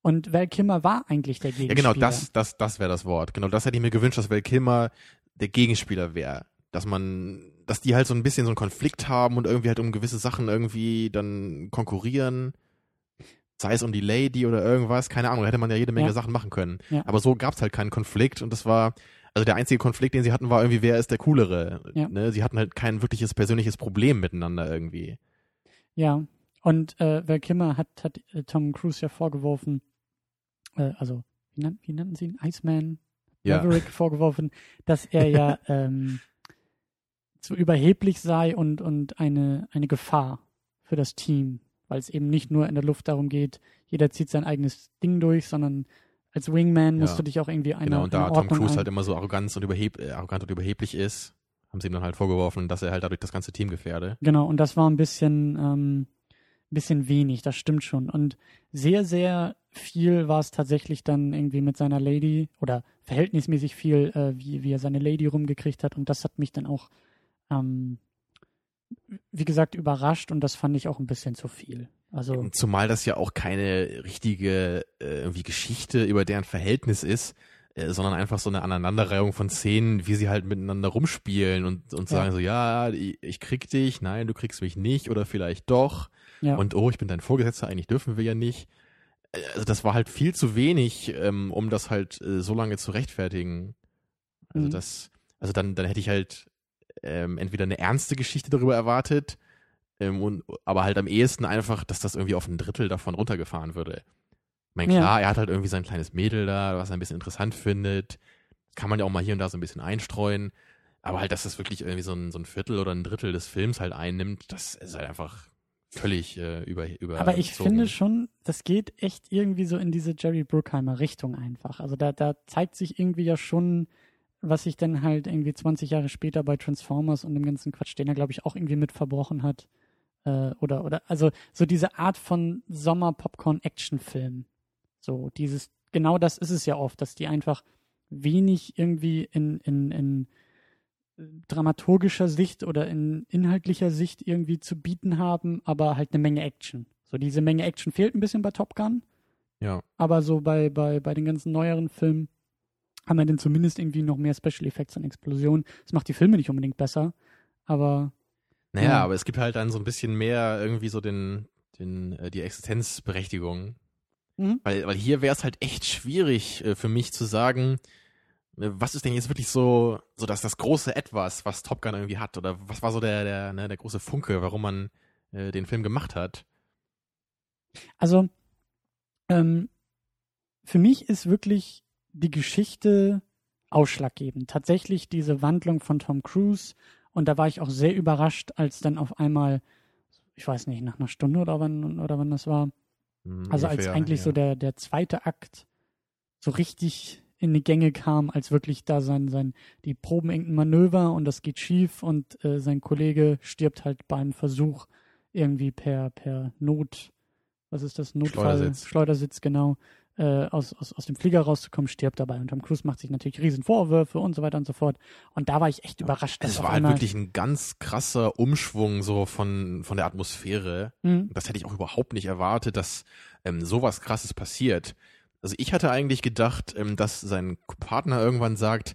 Und Val Kilmer war eigentlich der Ja, Gegenspieler. genau, das, das, das wäre das Wort. Genau, das hätte ich mir gewünscht, dass Val Kilmer der Gegenspieler wäre. Dass man, dass die halt so ein bisschen so einen Konflikt haben und irgendwie halt um gewisse Sachen irgendwie dann konkurrieren. Sei es um die Lady oder irgendwas, keine Ahnung, da hätte man ja jede Menge Ja. Sachen machen können. Ja. Aber so gab's halt keinen Konflikt und das war, Also der einzige Konflikt, den sie hatten, war irgendwie, wer ist der Coolere? Ja. Ne? Sie hatten halt kein wirkliches persönliches Problem miteinander irgendwie. Ja, und äh, Val Kimmer hat, hat äh, Tom Cruise ja vorgeworfen, äh, also wie, nann, wie nannten sie ihn? Iceman Ja. Maverick vorgeworfen, dass er ja ähm, zu überheblich sei und, und eine, eine Gefahr für das Team, weil es eben nicht nur in der Luft darum geht, jeder zieht sein eigenes Ding durch, sondern als Wingman musst Ja. du dich auch irgendwie einer, Genau, und da Tom Cruise ein- halt immer so arrogant und, überheb äh, arrogant und überheblich ist, haben sie ihm dann halt vorgeworfen, dass er halt dadurch das ganze Team gefährde. Genau, und das war ein bisschen, ähm, bisschen wenig, das stimmt schon. Und sehr, sehr viel war es tatsächlich dann irgendwie mit seiner Lady oder verhältnismäßig viel, äh, wie, wie er seine Lady rumgekriegt hat. Und das hat mich dann auch, ähm, wie gesagt, überrascht und das fand ich auch ein bisschen zu viel. Also, Zumal das ja auch keine richtige äh, irgendwie Geschichte über deren Verhältnis ist, äh, sondern einfach so eine Aneinanderreihung von Szenen, wie sie halt miteinander rumspielen und, und Ja. sagen so, ja, ich, ich krieg dich, nein, du kriegst mich nicht oder vielleicht doch. ja. Und oh, ich bin dein Vorgesetzter, eigentlich dürfen wir ja nicht. Äh, Also das war halt viel zu wenig, ähm, um das halt äh, so lange zu rechtfertigen. Also Mhm. das, also dann, dann hätte ich halt ähm, entweder eine ernste Geschichte darüber erwartet, ähm, und, aber halt am ehesten einfach, dass das irgendwie auf ein Drittel davon runtergefahren würde. Ich meine, Ja. klar, er hat halt irgendwie sein kleines Mädel da, was er ein bisschen interessant findet. Kann man ja auch mal hier und da so ein bisschen einstreuen. Aber halt, dass das wirklich irgendwie so ein, so ein Viertel oder ein Drittel des Films halt einnimmt, das ist halt einfach völlig äh, über, über. Aber ich finde schon, das geht echt irgendwie so in diese Jerry Bruckheimer Richtung einfach. Also da, da zeigt sich irgendwie ja schon, was sich dann halt irgendwie 20 Jahre später bei Transformers und dem ganzen Quatsch, den er, glaube ich, auch irgendwie mit verbrochen hat. Äh, oder, oder, also so diese Art von Sommer-Popcorn-Action-Film. So, dieses, genau das ist es ja oft, dass die einfach wenig irgendwie in, in, in dramaturgischer Sicht oder in inhaltlicher Sicht irgendwie zu bieten haben, aber halt eine Menge Action. So diese Menge Action fehlt ein bisschen bei Top Gun, Ja. aber so bei, bei, bei den ganzen neueren Filmen haben wir dann zumindest irgendwie noch mehr Special Effects und Explosionen. Das macht die Filme nicht unbedingt besser, aber Naja, Ja. aber es gibt halt dann so ein bisschen mehr irgendwie so den, den, äh, die Existenzberechtigung. Mhm. Weil, weil hier wäre es halt echt schwierig äh, für mich zu sagen, äh, was ist denn jetzt wirklich so, so dass das große Etwas, was Top Gun irgendwie hat, oder was war so der, der, ne, der große Funke, warum man äh, den Film gemacht hat? Also, ähm, für mich ist wirklich die Geschichte ausschlaggebend. Tatsächlich diese Wandlung von Tom Cruise. Und da war ich auch sehr überrascht, als dann auf einmal, ich weiß nicht, nach einer Stunde oder wann, oder wann das war, Hm, also als ungefähr, eigentlich ja. so der, der zweite Akt so richtig in die Gänge kam, als wirklich da sein, sein, die proben irgendein Manöver und das geht schief und äh, sein Kollege stirbt halt beim Versuch irgendwie per, per Not, was ist das, Notfall, Schleudersitz. Schleudersitz genau, äh, aus, aus, aus dem Flieger rauszukommen, stirbt dabei. Und Tom Cruise macht sich natürlich riesen Vorwürfe und so weiter und so fort. Und da war ich echt überrascht, Es war halt wirklich ein ganz krasser Umschwung so von, von der Atmosphäre. Mhm. Das hätte ich auch überhaupt nicht erwartet, dass ähm, sowas krasses passiert. Also ich hatte eigentlich gedacht, ähm, dass sein Partner irgendwann sagt,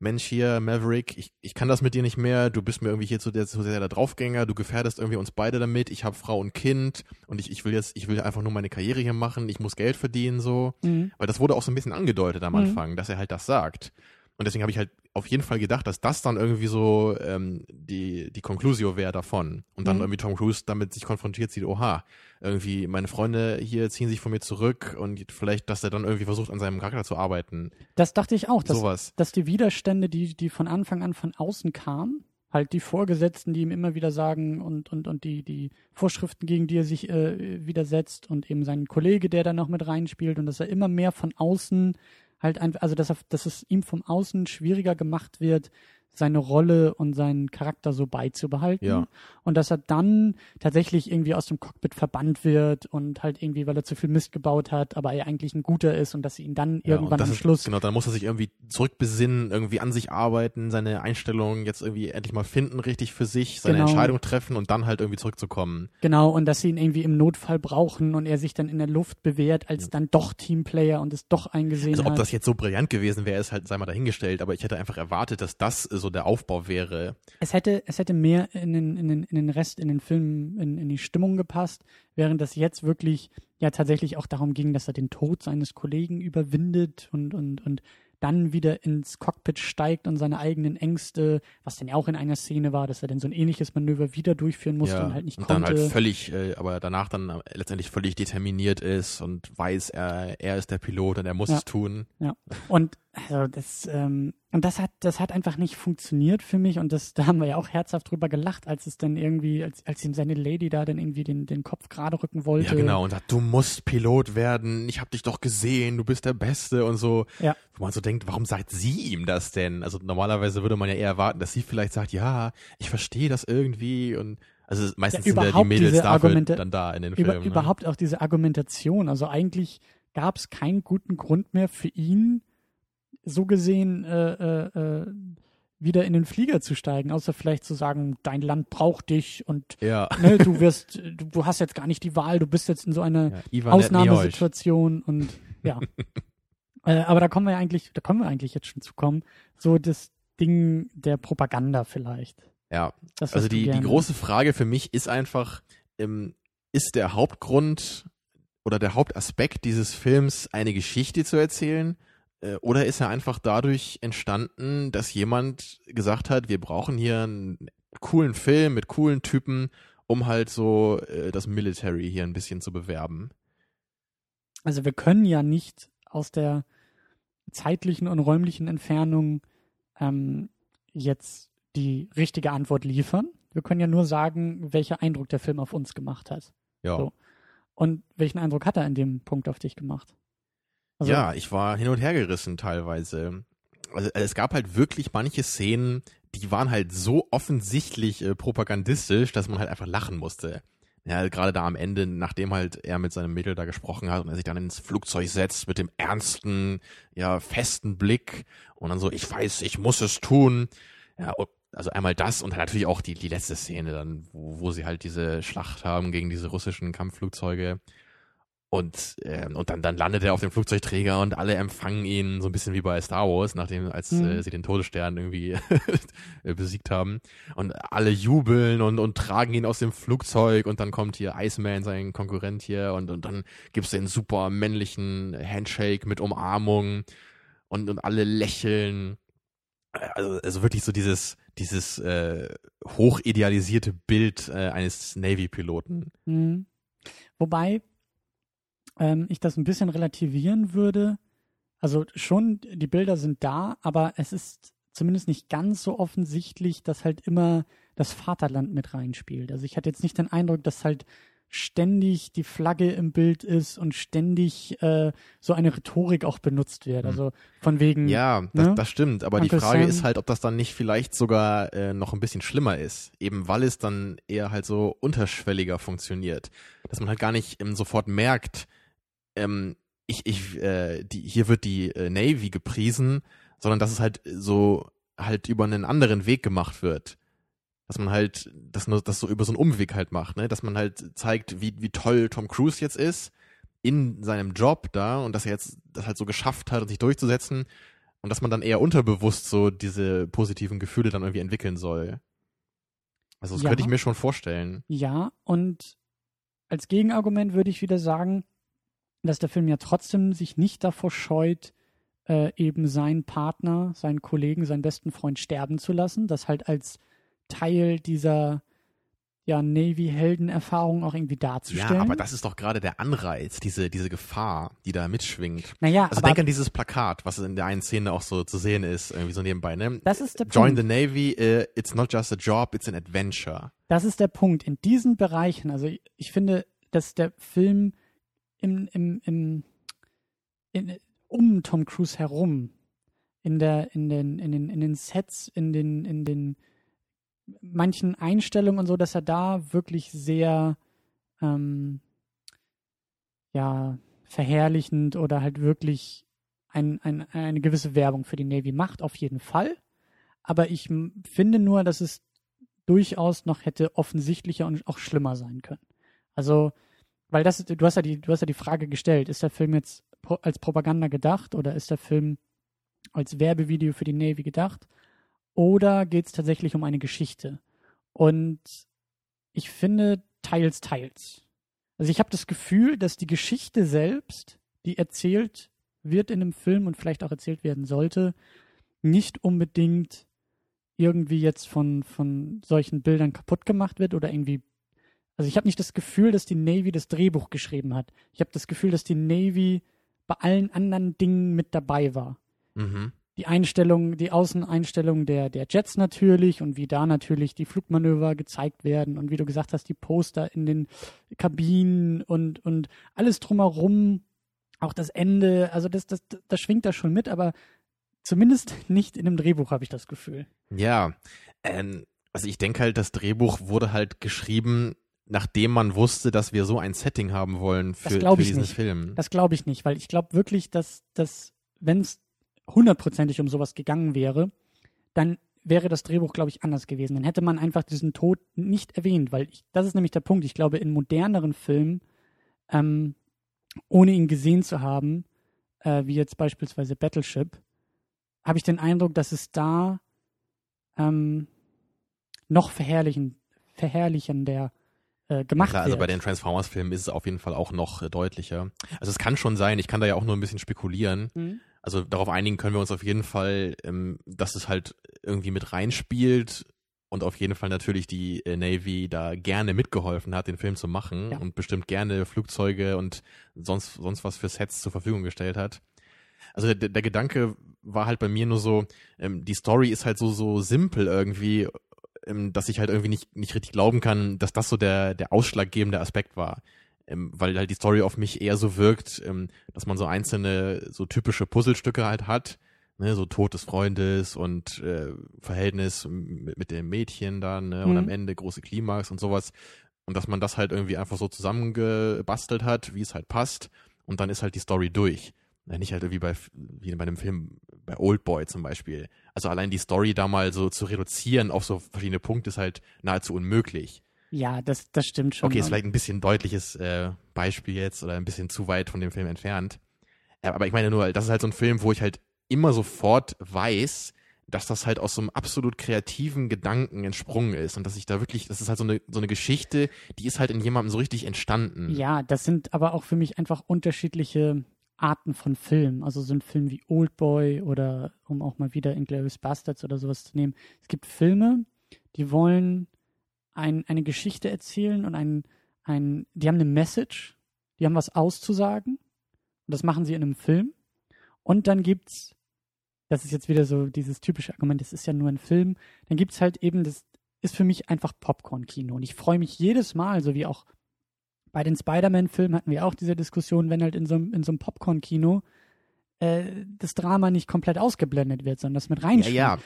Mensch hier, Maverick, ich, ich kann das mit dir nicht mehr, du bist mir irgendwie hier zu, der, zu sehr der Draufgänger, du gefährdest irgendwie uns beide damit, ich habe Frau und Kind und ich, ich will jetzt, ich will einfach nur meine Karriere hier machen, ich muss Geld verdienen so. Mhm. Weil das wurde auch so ein bisschen angedeutet am Mhm. Anfang, dass er halt das sagt. Und deswegen habe ich halt auf jeden Fall gedacht, dass das dann irgendwie so ähm, die, die Conclusio wäre davon. Und dann Mhm. irgendwie Tom Cruise damit sich konfrontiert sieht, oha, irgendwie meine Freunde hier ziehen sich von mir zurück und vielleicht, dass er dann irgendwie versucht, an seinem Charakter zu arbeiten. Das dachte ich auch, dass, Sowas. dass die Widerstände, die, die von Anfang an von außen kamen, halt die Vorgesetzten, die ihm immer wieder sagen und, und, und die, die Vorschriften, gegen die er sich äh, widersetzt und eben sein Kollege, der da noch mit reinspielt und dass er immer mehr von außen halt einfach, also dass, er, dass es ihm vom Außen schwieriger gemacht wird, seine Rolle und seinen Charakter so beizubehalten. Ja. Und dass er dann tatsächlich irgendwie aus dem Cockpit verbannt wird und halt irgendwie, weil er zu viel Mist gebaut hat, aber er eigentlich ein guter ist und dass sie ihn dann Ja, irgendwann am ist, Schluss Genau, dann muss er sich irgendwie zurückbesinnen, irgendwie an sich arbeiten, seine Einstellung jetzt irgendwie endlich mal finden, richtig für sich, seine Genau. Entscheidung treffen und dann halt irgendwie zurückzukommen. Genau, und dass sie ihn irgendwie im Notfall brauchen und er sich dann in der Luft bewährt als dann doch Teamplayer und es doch eingesehen Also ob hat. das jetzt so brillant gewesen wäre, ist halt, sei mal dahingestellt, aber ich hätte einfach erwartet, dass das so der Aufbau wäre. es hätte, es hätte mehr in den, in den, in den Rest, in den Film, in, in die Stimmung gepasst, während das jetzt wirklich ja tatsächlich auch darum ging, dass er den Tod seines Kollegen überwindet und, und, und dann wieder ins Cockpit steigt und seine eigenen Ängste, was denn ja auch in einer Szene war, dass er dann so ein ähnliches Manöver wieder durchführen musste ja, und halt nicht und konnte. dann halt völlig, äh, aber danach dann letztendlich völlig determiniert ist und weiß, er, er ist der Pilot und er muss Ja. es tun. Ja. Und also das, ähm, und das hat, das hat einfach nicht funktioniert für mich und das, da haben wir ja auch herzhaft drüber gelacht, als es dann irgendwie, als, als ihm seine Lady da dann irgendwie den, den Kopf gerade rücken wollte. Ja, genau. Und sagt, du musst Pilot werden. Ich hab dich doch gesehen. Du bist der Beste und so. Ja. Wo man so denkt, warum sagt sie ihm das denn? Also normalerweise würde man ja eher erwarten, dass sie vielleicht sagt, ja, ich verstehe das irgendwie und also meistens Ja, sind ja die Mädels dafür Argumente- dann da in den Über, Filmen. ne? überhaupt auch diese Argumentation. Also eigentlich gab es keinen guten Grund mehr für ihn, so gesehen, äh, äh, äh, wieder in den Flieger zu steigen, außer vielleicht zu sagen, dein Land braucht dich und Ja. ne, du wirst, du, du hast jetzt gar nicht die Wahl, du bist jetzt in so einer ja Ausnahmesituation und ja. äh, aber da kommen wir eigentlich, da können wir eigentlich jetzt schon zu kommen. So das Ding der Propaganda vielleicht. Ja, Das, also die, die große Frage für mich ist einfach, ähm, ist der Hauptgrund oder der Hauptaspekt dieses Films eine Geschichte zu erzählen? Äh, Oder ist er einfach dadurch entstanden, dass jemand gesagt hat, wir brauchen hier einen coolen Film mit coolen Typen, um halt so äh, das Military hier ein bisschen zu bewerben? Also wir können ja nicht aus der zeitlichen und räumlichen Entfernung ähm, jetzt die richtige Antwort liefern. Wir können ja nur sagen, welcher Eindruck der Film auf uns gemacht hat. Ja. So. Und welchen Eindruck hat er in dem Punkt auf dich gemacht? Also, ja, ich war hin und her gerissen teilweise. Also es gab halt wirklich manche Szenen, die waren halt so offensichtlich äh, propagandistisch, dass man halt einfach lachen musste. Ja, gerade da am Ende, nachdem halt er mit seinem Mädel da gesprochen hat und er sich dann ins Flugzeug setzt mit dem ernsten, ja, festen Blick und dann so, ich weiß, ich muss es tun. Ja, also einmal das und dann natürlich auch die, die letzte Szene dann, wo, wo sie halt diese Schlacht haben gegen diese russischen Kampfflugzeuge. Und, ähm, und dann, dann landet er auf dem Flugzeugträger und alle empfangen ihn so ein bisschen wie bei Star Wars, nachdem als Mhm. äh, sie den Todesstern irgendwie äh, besiegt haben. Und alle jubeln und, und tragen ihn aus dem Flugzeug und dann kommt hier Iceman, sein Konkurrent hier, und, und dann gibt's den super männlichen Handshake mit Umarmung und, und alle lächeln. Also, also wirklich so dieses, dieses äh, hochidealisierte Bild äh, eines Navy-Piloten. Mhm. Wobei ähm, ich das ein bisschen relativieren würde. Also schon, die Bilder sind da, aber es ist zumindest nicht ganz so offensichtlich, dass halt immer das Vaterland mit reinspielt. Also ich hatte jetzt nicht den Eindruck, dass halt ständig die Flagge im Bild ist und ständig äh, so eine Rhetorik auch benutzt wird. Hm. Also von wegen, Ja, das, ne? das stimmt. Aber Uncle die Frage Sam. ist halt, ob das dann nicht vielleicht sogar äh, noch ein bisschen schlimmer ist. Eben weil es dann eher halt so unterschwelliger funktioniert. Dass man halt gar nicht ähm, sofort merkt, ähm, ich, ich, äh, die, hier wird die äh, Navy gepriesen, sondern dass es halt so halt über einen anderen Weg gemacht wird. Dass man halt das, nur, das so über so einen Umweg halt macht, ne? Dass man halt zeigt, wie, wie toll Tom Cruise jetzt ist in seinem Job da und dass er jetzt das halt so geschafft hat, sich durchzusetzen und dass man dann eher unterbewusst so diese positiven Gefühle dann irgendwie entwickeln soll. Also das Ja. könnte ich mir schon vorstellen. Ja, und als Gegenargument würde ich wieder sagen, dass der Film ja trotzdem sich nicht davor scheut, äh, eben seinen Partner, seinen Kollegen, seinen besten Freund sterben zu lassen, das halt als Teil dieser ja, Navy-Helden-Erfahrung auch irgendwie darzustellen. Ja, aber das ist doch gerade der Anreiz, diese, diese Gefahr, die da mitschwingt. naja, Also denk an dieses Plakat, was in der einen Szene auch so zu sehen ist, irgendwie so nebenbei, ne? das ist der Join Punkt. the Navy, uh, it's not just a job, it's an adventure. Das ist der Punkt. In diesen Bereichen, also ich, ich finde, dass der Film im, im, im, in, um Tom Cruise herum, in der, in den, in den, in den Sets, in den, in den manchen Einstellungen und so, dass er da wirklich sehr ähm, ja, verherrlichend oder halt wirklich ein, ein, eine gewisse Werbung für die Navy macht, auf jeden Fall. Aber ich finde nur, dass es durchaus noch hätte offensichtlicher und auch schlimmer sein können. Also, weil das, du hast ja die, du hast ja die Frage gestellt, ist der Film jetzt als Propaganda gedacht oder ist der Film als Werbevideo für die Navy gedacht? Oder geht es tatsächlich um eine Geschichte? Und ich finde teils, teils. Also ich habe das Gefühl, dass die Geschichte selbst, die erzählt wird in einem Film und vielleicht auch erzählt werden sollte, nicht unbedingt irgendwie jetzt von, von solchen Bildern kaputt gemacht wird oder irgendwie. Also ich habe nicht das Gefühl, dass die Navy das Drehbuch geschrieben hat. Ich habe das Gefühl, dass die Navy bei allen anderen Dingen mit dabei war. Mhm. Die Einstellung, die Außeneinstellung der, der Jets natürlich und wie da natürlich die Flugmanöver gezeigt werden und wie du gesagt hast, die Poster in den Kabinen und, und alles drumherum, auch das Ende, also das, das, das schwingt da schon mit, aber zumindest nicht in dem Drehbuch, habe ich das Gefühl. Ja, ähm, also ich denke halt, das Drehbuch wurde halt geschrieben, nachdem man wusste, dass wir so ein Setting haben wollen für, für diesen nicht. Film. Das glaube ich nicht, weil ich glaube wirklich, dass, dass wenn es hundertprozentig um sowas gegangen wäre, dann wäre das Drehbuch, glaube ich, anders gewesen. Dann hätte man einfach diesen Tod nicht erwähnt, weil ich, das ist nämlich der Punkt. Ich glaube, in moderneren Filmen, ähm, ohne ihn gesehen zu haben, äh, wie jetzt beispielsweise Battleship, habe ich den Eindruck, dass es da ähm, noch verherrlichen, verherrlichender äh, gemacht Klar, also wird. bei den Transformers-Filmen ist es auf jeden Fall auch noch äh, deutlicher. Also es kann schon sein, ich kann da ja auch nur ein bisschen spekulieren. Mhm. Also darauf einigen können wir uns auf jeden Fall, ähm, dass es halt irgendwie mit reinspielt und auf jeden Fall natürlich die äh, Navy da gerne mitgeholfen hat, den Film zu machen Ja. und bestimmt gerne Flugzeuge und sonst, sonst was für Sets zur Verfügung gestellt hat. Also der, der Gedanke war halt bei mir nur so, ähm, die Story ist halt so, so simpel irgendwie, ähm, dass ich halt irgendwie nicht, nicht richtig glauben kann, dass das so der, der ausschlaggebende Aspekt war. Ähm, weil halt die Story auf mich eher so wirkt, ähm, dass man so einzelne, so typische Puzzlestücke halt hat, ne, so Tod des Freundes und äh, Verhältnis mit, mit dem Mädchen dann, ne, und Mhm. am Ende große Klimax und sowas. Und dass man das halt irgendwie einfach so zusammengebastelt hat, wie es halt passt, und dann ist halt die Story durch. Ja, nicht halt irgendwie bei, wie bei einem Film, bei Oldboy zum Beispiel. Also allein die Story da mal so zu reduzieren auf so verschiedene Punkte ist halt nahezu unmöglich. Ja, das, das stimmt schon. Okay, ist Und- vielleicht ein bisschen deutliches äh, Beispiel jetzt oder ein bisschen zu weit von dem Film entfernt. Ja, aber ich meine nur, das ist halt so ein Film, wo ich halt immer sofort weiß, dass das halt aus so einem absolut kreativen Gedanken entsprungen ist und dass ich da wirklich, das ist halt so eine, so eine Geschichte, die ist halt in jemandem so richtig entstanden. Ja, das sind aber auch für mich einfach unterschiedliche Arten von Filmen. Also so ein Film wie Oldboy oder um auch mal wieder Inglourious Bastards oder sowas zu nehmen. Es gibt Filme, die wollen ein, eine Geschichte erzählen und ein, ein, die haben eine Message, die haben was auszusagen und das machen sie in einem Film. Und dann gibt's, das ist jetzt wieder so dieses typische Argument, das ist ja nur ein Film, dann gibt's halt eben, das ist für mich einfach Popcorn-Kino. Und ich freue mich jedes Mal, so wie auch bei den Spider-Man-Filmen hatten wir auch diese Diskussion, wenn halt in so, einem- in so einem Popcorn-Kino äh, das Drama nicht komplett ausgeblendet wird, sondern das mit ja. reinspielt. ja.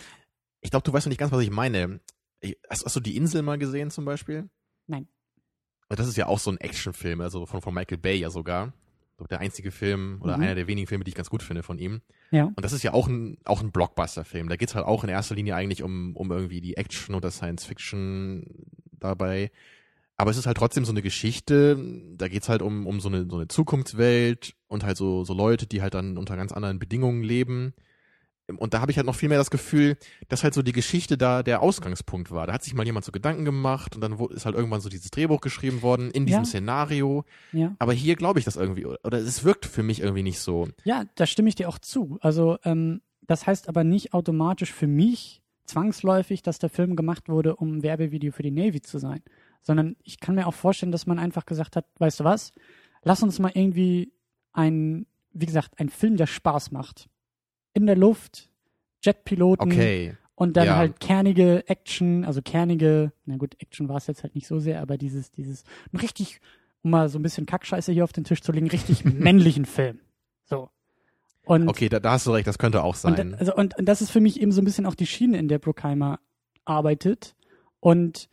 Ich glaube, du weißt noch nicht ganz, was ich meine. Hast, hast du die Insel mal gesehen zum Beispiel? Nein. Das ist ja auch so ein Actionfilm, also von, von Michael Bay ja sogar. Der einzige Film oder Mhm. einer der wenigen Filme, die ich ganz gut finde von ihm. Ja. Und das ist ja auch ein, auch ein Blockbuster-Film. Da geht's halt auch in erster Linie eigentlich um, um irgendwie die Action oder Science Fiction dabei. Aber es ist halt trotzdem so eine Geschichte, da geht's halt um, um so, eine, so eine Zukunftswelt und halt so, so Leute, die halt dann unter ganz anderen Bedingungen leben. Und da habe ich halt noch viel mehr das Gefühl, dass halt so die Geschichte da der Ausgangspunkt war. Da hat sich mal jemand so Gedanken gemacht und dann ist halt irgendwann so dieses Drehbuch geschrieben worden in diesem Ja. Szenario. Ja. Aber hier glaube ich das irgendwie, oder es wirkt für mich irgendwie nicht so. Ja, da stimme ich dir auch zu. Also, ähm, das heißt aber nicht automatisch für mich zwangsläufig, dass der Film gemacht wurde, um ein Werbevideo für die Navy zu sein. Sondern ich kann mir auch vorstellen, dass man einfach gesagt hat, weißt du was, lass uns mal irgendwie ein, wie gesagt, ein Film, der Spaß macht. In der Luft, Jetpiloten Okay. und dann ja. halt kernige Action, also kernige, na gut, Action war es jetzt halt nicht so sehr, aber dieses, dieses, ein richtig, um mal so ein bisschen Kackscheiße hier auf den Tisch zu legen, richtig männlichen Film. So. Und, Okay, da, da hast du recht, das könnte auch und, sein. also, und, und das ist für mich eben so ein bisschen auch die Schiene, in der Bruckheimer arbeitet. Und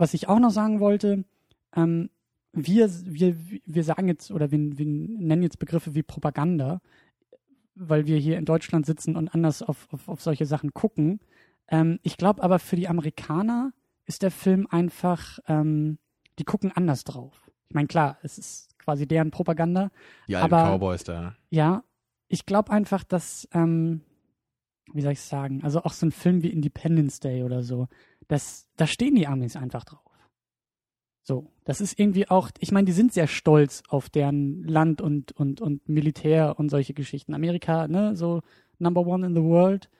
was ich auch noch sagen wollte, ähm, wir, wir, wir sagen jetzt oder wir, wir nennen jetzt Begriffe wie Propaganda, weil wir hier in Deutschland sitzen und anders auf, auf, auf solche Sachen gucken. Ähm, ich glaube aber für die Amerikaner ist der Film einfach, ähm, die gucken anders drauf. Ich meine, klar, es ist quasi deren Propaganda, alten aber- Cowboys da. ja, ich glaube einfach, dass, ähm, wie soll ich sagen, also auch so ein Film wie Independence Day oder so, das, da stehen die Amis einfach drauf. So, das ist irgendwie auch, ich meine, die sind sehr stolz auf deren Land und, und, und Militär und solche Geschichten. Amerika, ne, so Number One in the World.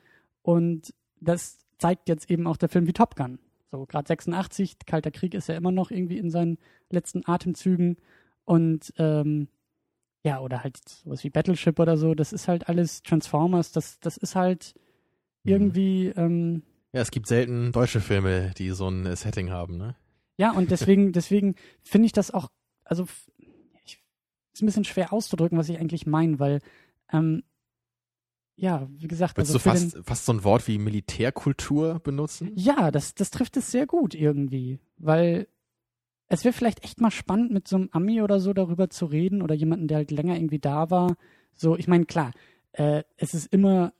Und das zeigt jetzt eben auch der Film wie Top Gun. So, gerade 86, Kalter Krieg ist ja immer noch irgendwie in seinen letzten Atemzügen. Und ähm, ja, oder halt sowas wie Battleship oder so, das ist halt alles Transformers, das, das ist halt Mhm. irgendwie, ähm, Ja, es gibt selten deutsche Filme, die so ein äh, Setting haben, ne? ja, und deswegen, deswegen finde ich das auch, also ich, ist ein bisschen schwer auszudrücken, was ich eigentlich meine, weil, ähm, ja, wie gesagt, Würdest also du fast, den, fast so ein Wort wie Militärkultur benutzen? ja, das, das trifft es sehr gut irgendwie, weil es wäre vielleicht echt mal spannend, mit so einem Ami oder so darüber zu reden oder jemanden, der halt länger irgendwie da war. So, ich meine, klar, äh, es ist immer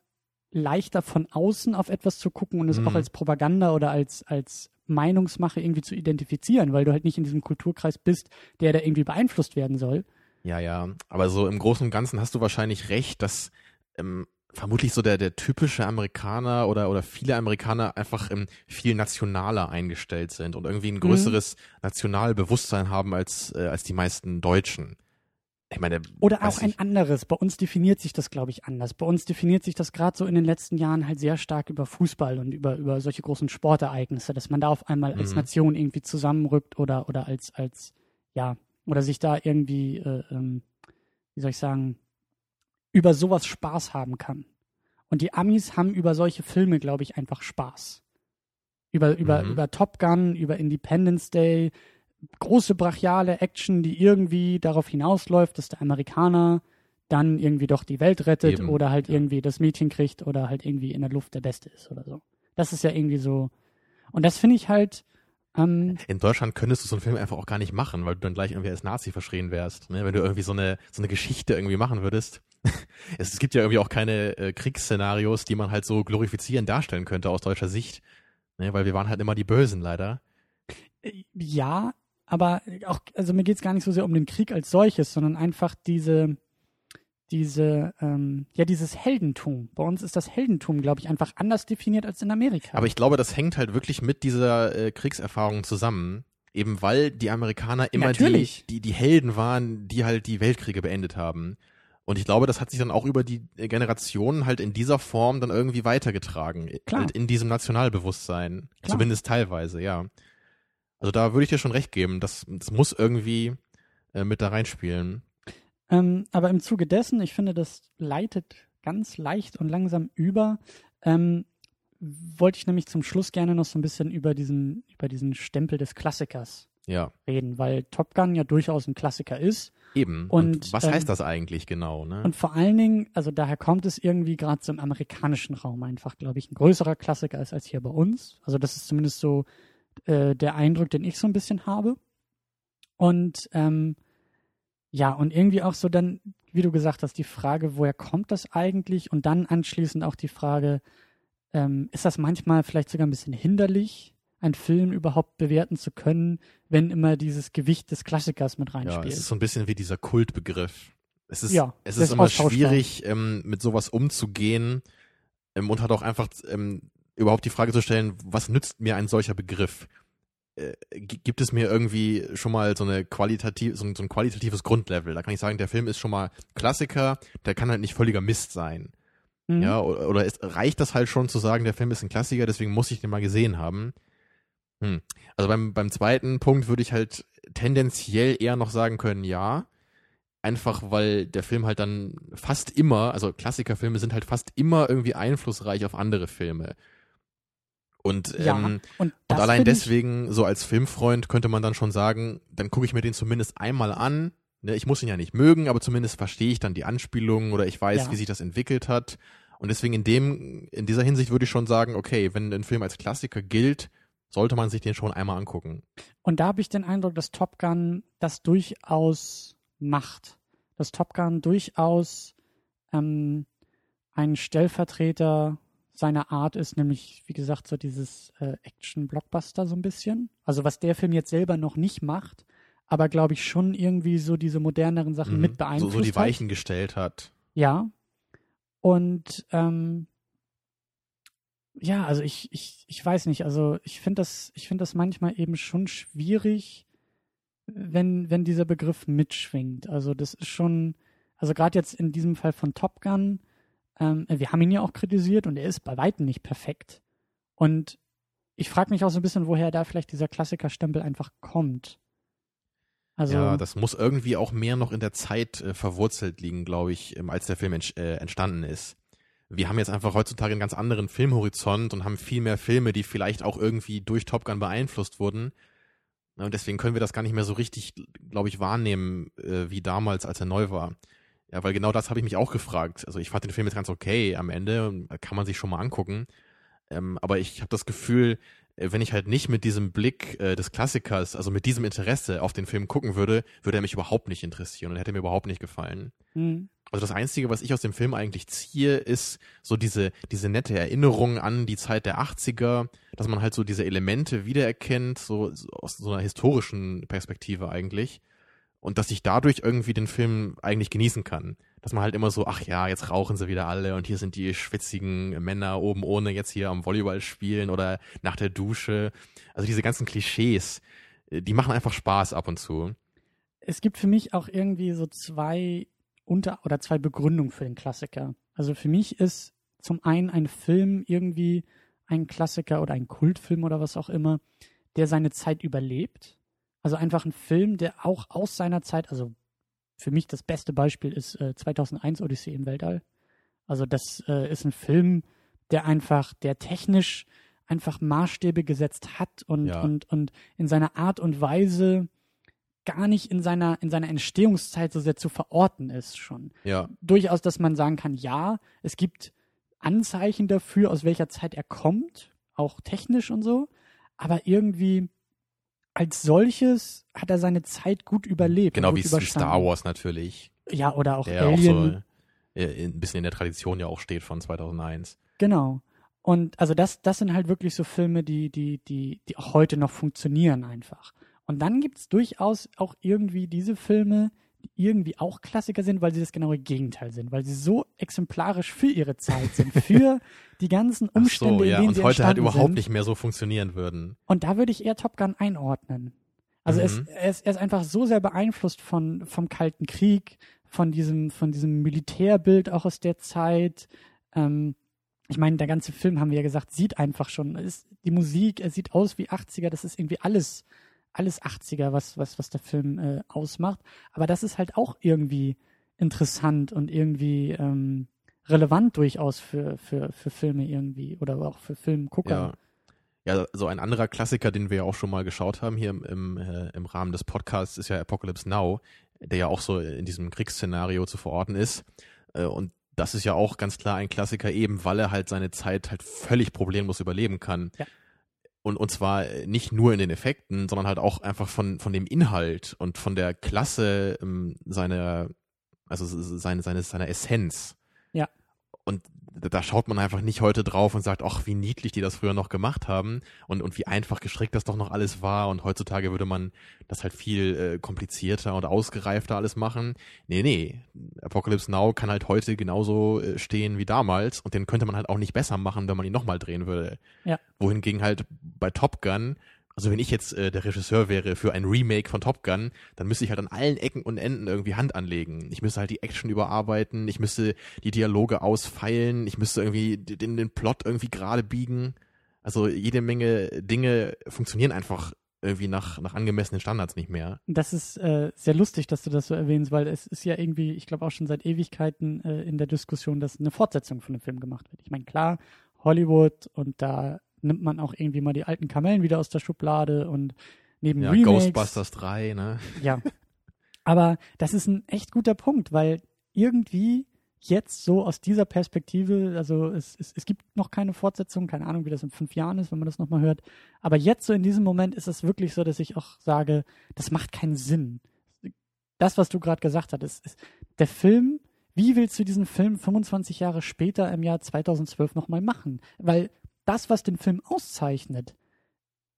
leichter von außen auf etwas zu gucken und es Mhm. auch als Propaganda oder als, als Meinungsmache irgendwie zu identifizieren, weil du halt nicht in diesem Kulturkreis bist, der da irgendwie beeinflusst werden soll. Ja, ja. Aber so im Großen und Ganzen hast du wahrscheinlich recht, dass ähm, vermutlich so der, der typische Amerikaner oder, oder viele Amerikaner einfach ähm, viel nationaler eingestellt sind und irgendwie ein Mhm. größeres Nationalbewusstsein haben als, äh, als die meisten Deutschen. Ich meine, Oder auch ein anderes. Bei uns definiert sich das, glaube ich, anders. Bei uns definiert sich das gerade so in den letzten Jahren halt sehr stark über Fußball und über, über solche großen Sportereignisse, dass man da auf einmal als Mhm. Nation irgendwie zusammenrückt oder, oder als, als, ja, oder sich da irgendwie, äh, ähm, wie soll ich sagen, über sowas Spaß haben kann. Und die Amis haben über solche Filme, glaube ich, einfach Spaß. Über, über, Mhm. über Top Gun, über Independence Day, große brachiale Action, die irgendwie darauf hinausläuft, dass der Amerikaner dann irgendwie doch die Welt rettet Eben, oder halt ja. irgendwie das Mädchen kriegt oder halt irgendwie in der Luft der Beste ist oder so. Das ist ja irgendwie so. Und das finde ich halt, ähm, in Deutschland könntest du so einen Film einfach auch gar nicht machen, weil du dann gleich irgendwie als Nazi verschrien wärst. Ne? Wenn du irgendwie so eine, so eine Geschichte irgendwie machen würdest. es, es gibt ja irgendwie auch keine äh, Kriegsszenarios, die man halt so glorifizieren darstellen könnte aus deutscher Sicht. Ne? Weil wir waren halt immer die Bösen leider. äh, ja, aber auch, also mir geht es gar nicht so sehr um den Krieg als solches, sondern einfach diese, diese, ähm, ja, dieses Heldentum. Bei uns ist das Heldentum, glaube ich, einfach anders definiert als in Amerika. Aber ich glaube, das hängt halt wirklich mit dieser äh, Kriegserfahrung zusammen. Eben weil die Amerikaner immer die, Natürlich. die, die Helden waren, die halt die Weltkriege beendet haben. Und ich glaube, das hat sich dann auch über die äh, Generationen halt in dieser Form dann irgendwie weitergetragen. Klar. Halt in diesem Nationalbewusstsein. Klar. Zumindest teilweise, ja. Also da würde ich dir schon recht geben. Das, das muss irgendwie äh, mit da reinspielen. Ähm, aber im Zuge dessen, ich finde, das leitet ganz leicht und langsam über. Ähm, wollte ich nämlich zum Schluss gerne noch so ein bisschen über diesen, über diesen Stempel des Klassikers Ja, reden, weil Top Gun ja durchaus ein Klassiker ist. eben. Und, was ähm, heißt das eigentlich genau, ne? Und vor allen Dingen, also daher kommt es irgendwie gerade so im amerikanischen Raum einfach, glaube ich, ein größerer Klassiker ist als hier bei uns. Also das ist zumindest so äh, der Eindruck, den ich so ein bisschen habe. Und ähm, ja, und irgendwie auch so dann, wie du gesagt hast, die Frage, woher kommt das eigentlich? Und dann anschließend auch die Frage, ähm, ist das manchmal vielleicht sogar ein bisschen hinderlich, einen Film überhaupt bewerten zu können, wenn immer dieses Gewicht des Klassikers mit Ja, reinspielt? es ist so ein bisschen wie dieser Kultbegriff. Es ist, Ja, es ist immer schwierig, ähm, mit sowas umzugehen ähm, und hat auch einfach ähm, überhaupt die Frage zu stellen, was nützt mir ein solcher Begriff? Äh, gi- gibt es mir irgendwie schon mal so eine qualitativ, so ein, so ein qualitatives Grundlevel? Da kann ich sagen, der Film ist schon mal Klassiker, der kann halt nicht völliger Mist sein. Mhm. Ja, oder, oder es reicht das halt schon zu sagen, der Film ist ein Klassiker, deswegen muss ich den mal gesehen haben. Hm. Also beim, beim zweiten Punkt würde ich halt tendenziell eher noch sagen können, ja. Einfach weil der Film halt dann fast immer, also Klassikerfilme sind halt fast immer irgendwie einflussreich auf andere Filme. Und, Ja, ähm, und, und allein deswegen, so als Filmfreund, könnte man dann schon sagen, dann gucke ich mir den zumindest einmal an. Ne, ich muss ihn ja nicht mögen, aber zumindest verstehe ich dann die Anspielungen oder ich weiß, Ja. wie sich das entwickelt hat. Und deswegen in dem, in dieser Hinsicht würde ich schon sagen, okay, wenn ein Film als Klassiker gilt, sollte man sich den schon einmal angucken. Und da habe ich den Eindruck, dass Top Gun das durchaus macht. Dass Top Gun durchaus ähm, ein Stellvertreter seiner Art ist, nämlich, wie gesagt, so dieses äh, Action-Blockbuster so ein bisschen. Also was der Film jetzt selber noch nicht macht, aber glaube ich schon irgendwie so diese moderneren Sachen Mhm. mit so, beeinflusst so die hat. Weichen gestellt hat. Ja. Und ähm, ja, also ich, ich, ich weiß nicht, also ich finde das, ich finde das manchmal eben schon schwierig, wenn, wenn dieser Begriff mitschwingt. Also das ist schon, also gerade jetzt in diesem Fall von Top Gun, ähm, wir haben ihn ja auch kritisiert und er ist bei weitem nicht perfekt. Und ich frage mich auch so ein bisschen, woher da vielleicht dieser Klassikerstempel einfach kommt. Also, ja, das muss irgendwie auch mehr noch in der Zeit äh, verwurzelt liegen, glaube ich, ähm, als der Film ent äh, entstanden ist. Wir haben jetzt einfach heutzutage einen ganz anderen Filmhorizont und haben viel mehr Filme, die vielleicht auch irgendwie durch Top Gun beeinflusst wurden. Und deswegen können wir das gar nicht mehr so richtig, glaube ich, wahrnehmen, äh, wie damals, als er neu war. Ja, weil genau das habe ich mich auch gefragt. Also ich fand den Film jetzt ganz okay am Ende, kann man sich schon mal angucken. Ähm, aber ich habe das Gefühl, äh, wenn ich halt nicht mit diesem Blick äh, des Klassikers, also mit diesem Interesse auf den Film gucken würde, würde er mich überhaupt nicht interessieren und hätte mir überhaupt nicht gefallen. Mhm. Also das Einzige, was ich aus dem Film eigentlich ziehe, ist so diese, diese nette Erinnerung an die Zeit der 80er, dass man halt so diese Elemente wiedererkennt, so, so aus so einer historischen Perspektive eigentlich. Und dass ich dadurch irgendwie den Film eigentlich genießen kann. Dass man halt immer so, ach ja, jetzt rauchen sie wieder alle und hier sind die schwitzigen Männer oben ohne jetzt hier am Volleyball spielen oder nach der Dusche. Also diese ganzen Klischees, äh, die machen einfach Spaß ab und zu. Es gibt für mich auch irgendwie so zwei unter oder zwei Begründungen für den Klassiker. Also für mich ist zum einen ein Film irgendwie ein Klassiker oder ein Kultfilm oder was auch immer, der seine Zeit überlebt. Also einfach ein Film, der auch aus seiner Zeit, also für mich das beste Beispiel ist äh, 2001 Odyssee im Weltall. Also das äh, ist ein Film, der einfach, der technisch einfach Maßstäbe gesetzt hat und, ja. und, und in seiner Art und Weise gar nicht in seiner, in seiner Entstehungszeit so sehr zu verorten ist schon. Ja. Durchaus, dass man sagen kann, ja, es gibt Anzeichen dafür, aus welcher Zeit er kommt, auch technisch und so, aber irgendwie als solches hat er seine Zeit gut überlebt. Genau wie Star Wars natürlich. Ja, oder auch der Alien. Auch so äh, ein bisschen in der Tradition ja auch steht von 2001. Genau. Und also das, das sind halt wirklich so Filme, die, die, die, die auch heute noch funktionieren einfach. Und dann gibt es durchaus auch irgendwie diese Filme, irgendwie auch Klassiker sind, weil sie das genaue Gegenteil sind, weil sie so exemplarisch für ihre Zeit sind, für die ganzen Umstände, so, ja, in denen und sie heute halt überhaupt sind. nicht mehr so funktionieren würden. Und da würde ich eher Top Gun einordnen. Also mhm. es, er, ist, er ist einfach so sehr beeinflusst von vom Kalten Krieg, von diesem von diesem Militärbild auch aus der Zeit. Ähm, ich meine, der ganze Film, haben wir ja gesagt, sieht einfach schon, ist die Musik, er sieht aus wie 80er, das ist irgendwie alles alles 80er, was, was, was der Film äh, ausmacht. Aber das ist halt auch irgendwie interessant und irgendwie ähm, relevant durchaus für, für, für Filme irgendwie oder auch für Filmgucker. Ja. ja, so ein anderer Klassiker, den wir ja auch schon mal geschaut haben hier im, im, äh, im Rahmen des Podcasts, ist ja Apocalypse Now, der ja auch so in diesem Kriegsszenario zu verorten ist. Äh, und das ist ja auch ganz klar ein Klassiker, eben weil er halt seine Zeit halt völlig problemlos überleben kann. Ja und, und zwar nicht nur in den Effekten, sondern halt auch einfach von, von dem Inhalt und von der Klasse ähm, seiner, also seine, seine, seiner Essenz. Ja. Und da schaut man einfach nicht heute drauf und sagt, ach, wie niedlich die das früher noch gemacht haben und, und wie einfach gestrickt das doch noch alles war und heutzutage würde man das halt viel äh, komplizierter und ausgereifter alles machen. Nee, nee, Apocalypse Now kann halt heute genauso äh, stehen wie damals und den könnte man halt auch nicht besser machen, wenn man ihn nochmal drehen würde. Ja. Wohingegen halt bei Top Gun also wenn ich jetzt äh, der Regisseur wäre für ein Remake von Top Gun, dann müsste ich halt an allen Ecken und Enden irgendwie Hand anlegen. Ich müsste halt die Action überarbeiten, ich müsste die Dialoge ausfeilen, ich müsste irgendwie den, den Plot irgendwie gerade biegen. Also jede Menge Dinge funktionieren einfach irgendwie nach, nach angemessenen Standards nicht mehr. Das ist äh, sehr lustig, dass du das so erwähnst, weil es ist ja irgendwie, ich glaube auch schon seit Ewigkeiten äh, in der Diskussion, dass eine Fortsetzung von dem Film gemacht wird. Ich meine, klar, Hollywood und da nimmt man auch irgendwie mal die alten Kamellen wieder aus der Schublade und neben ja, Remakes. Ghostbusters 3, ne? Ja. Aber das ist ein echt guter Punkt, weil irgendwie jetzt so aus dieser Perspektive, also es, es, es gibt noch keine Fortsetzung, keine Ahnung, wie das in fünf Jahren ist, wenn man das nochmal hört. Aber jetzt so in diesem Moment ist es wirklich so, dass ich auch sage, das macht keinen Sinn. Das, was du gerade gesagt hast, ist, ist der Film, wie willst du diesen Film 25 Jahre später im Jahr 2012 nochmal machen? Weil das, was den Film auszeichnet,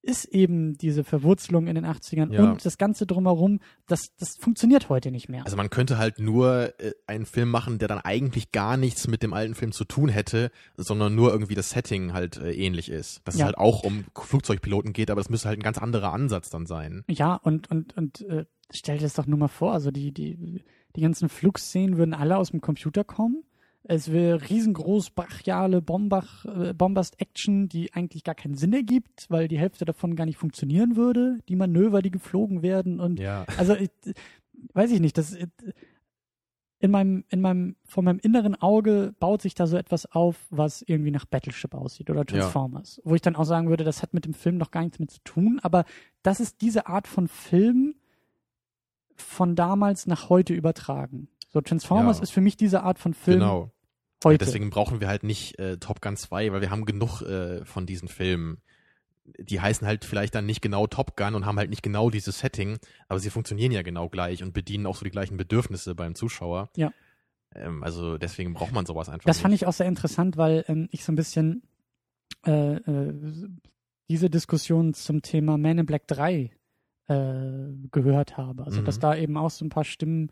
ist eben diese Verwurzelung in den 80ern Ja. und das Ganze drumherum, das, das funktioniert heute nicht mehr. Also man könnte halt nur äh, einen Film machen, der dann eigentlich gar nichts mit dem alten Film zu tun hätte, sondern nur irgendwie das Setting halt äh, ähnlich ist. Dass Ja. es halt auch um Flugzeugpiloten geht, aber das müsste halt ein ganz anderer Ansatz dann sein. Ja, und, und, und äh, stell dir das doch nur mal vor, also die, die, die ganzen Flugszenen würden alle aus dem Computer kommen. Es wäre riesengroß, brachiale Bombach, äh, Bombast-Action, die eigentlich gar keinen Sinn ergibt, weil die Hälfte davon gar nicht funktionieren würde. Die Manöver, die geflogen werden und Ja. also ich, weiß ich nicht, das äh, in meinem, in meinem, vor meinem inneren Auge baut sich da so etwas auf, was irgendwie nach Battleship aussieht oder Transformers. Wo ich dann auch sagen würde, das hat mit dem Film noch gar nichts mit zu tun, aber das ist diese Art von Film von damals nach heute übertragen. So Transformers Ja. ist für mich diese Art von Film Genau. heute. Deswegen brauchen wir halt nicht äh, Top Gun 2, weil wir haben genug äh, von diesen Filmen. Die heißen halt vielleicht dann nicht genau Top Gun und haben halt nicht genau dieses Setting, aber sie funktionieren ja genau gleich und bedienen auch so die gleichen Bedürfnisse beim Zuschauer. Ja. Ähm, also deswegen braucht man sowas einfach Das nicht. fand ich auch sehr interessant, weil ähm, ich so ein bisschen äh, äh, diese Diskussion zum Thema Man in Black 3 äh, gehört habe. Also, Mhm. dass da eben auch so ein paar Stimmen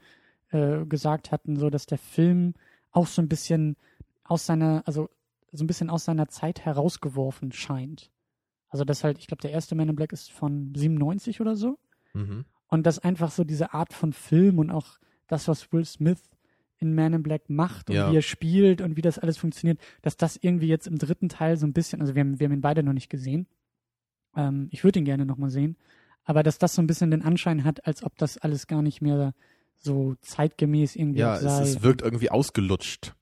äh, gesagt hatten, so dass der Film auch so ein bisschen aus seiner, also so ein bisschen aus seiner Zeit herausgeworfen scheint. Also, dass halt, ich glaube, der erste Man in Black ist von 97 oder so. Mhm. Und dass einfach so diese Art von Film und auch das, was Will Smith in Man in Black macht und Ja. wie er spielt und wie das alles funktioniert, dass das irgendwie jetzt im dritten Teil so ein bisschen, also wir haben, wir haben ihn beide noch nicht gesehen. Ähm, ich würde ihn gerne nochmal sehen. Aber dass das so ein bisschen den Anschein hat, als ob das alles gar nicht mehr so zeitgemäß irgendwie Ja, auch es, sei. es wirkt irgendwie ausgelutscht.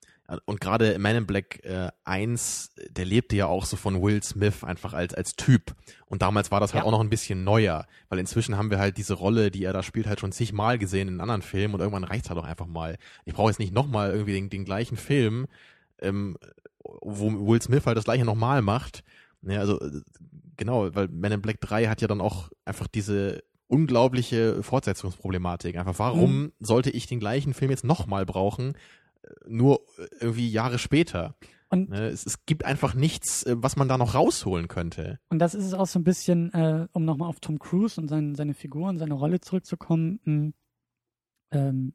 Und gerade Man in Black äh, 1, der lebte ja auch so von Will Smith einfach als, als Typ. Und damals war das halt Ja. auch noch ein bisschen neuer, weil inzwischen haben wir halt diese Rolle, die er da spielt, halt schon zigmal gesehen in anderen Filmen und irgendwann reicht's halt auch einfach mal. Ich brauche jetzt nicht nochmal irgendwie den, den gleichen Film, ähm, wo Will Smith halt das gleiche nochmal macht. Ja, also äh, genau, weil Man in Black 3 hat ja dann auch einfach diese unglaubliche Fortsetzungsproblematik. Einfach, warum Mhm. sollte ich den gleichen Film jetzt nochmal brauchen, äh, nur äh, irgendwie Jahre später? Und- Ne, es, es gibt einfach nichts, äh, was man da noch rausholen könnte. Und das ist es auch so ein bisschen, äh, um nochmal auf Tom Cruise und sein, seine Figur und seine Rolle zurückzukommen. mh, ähm,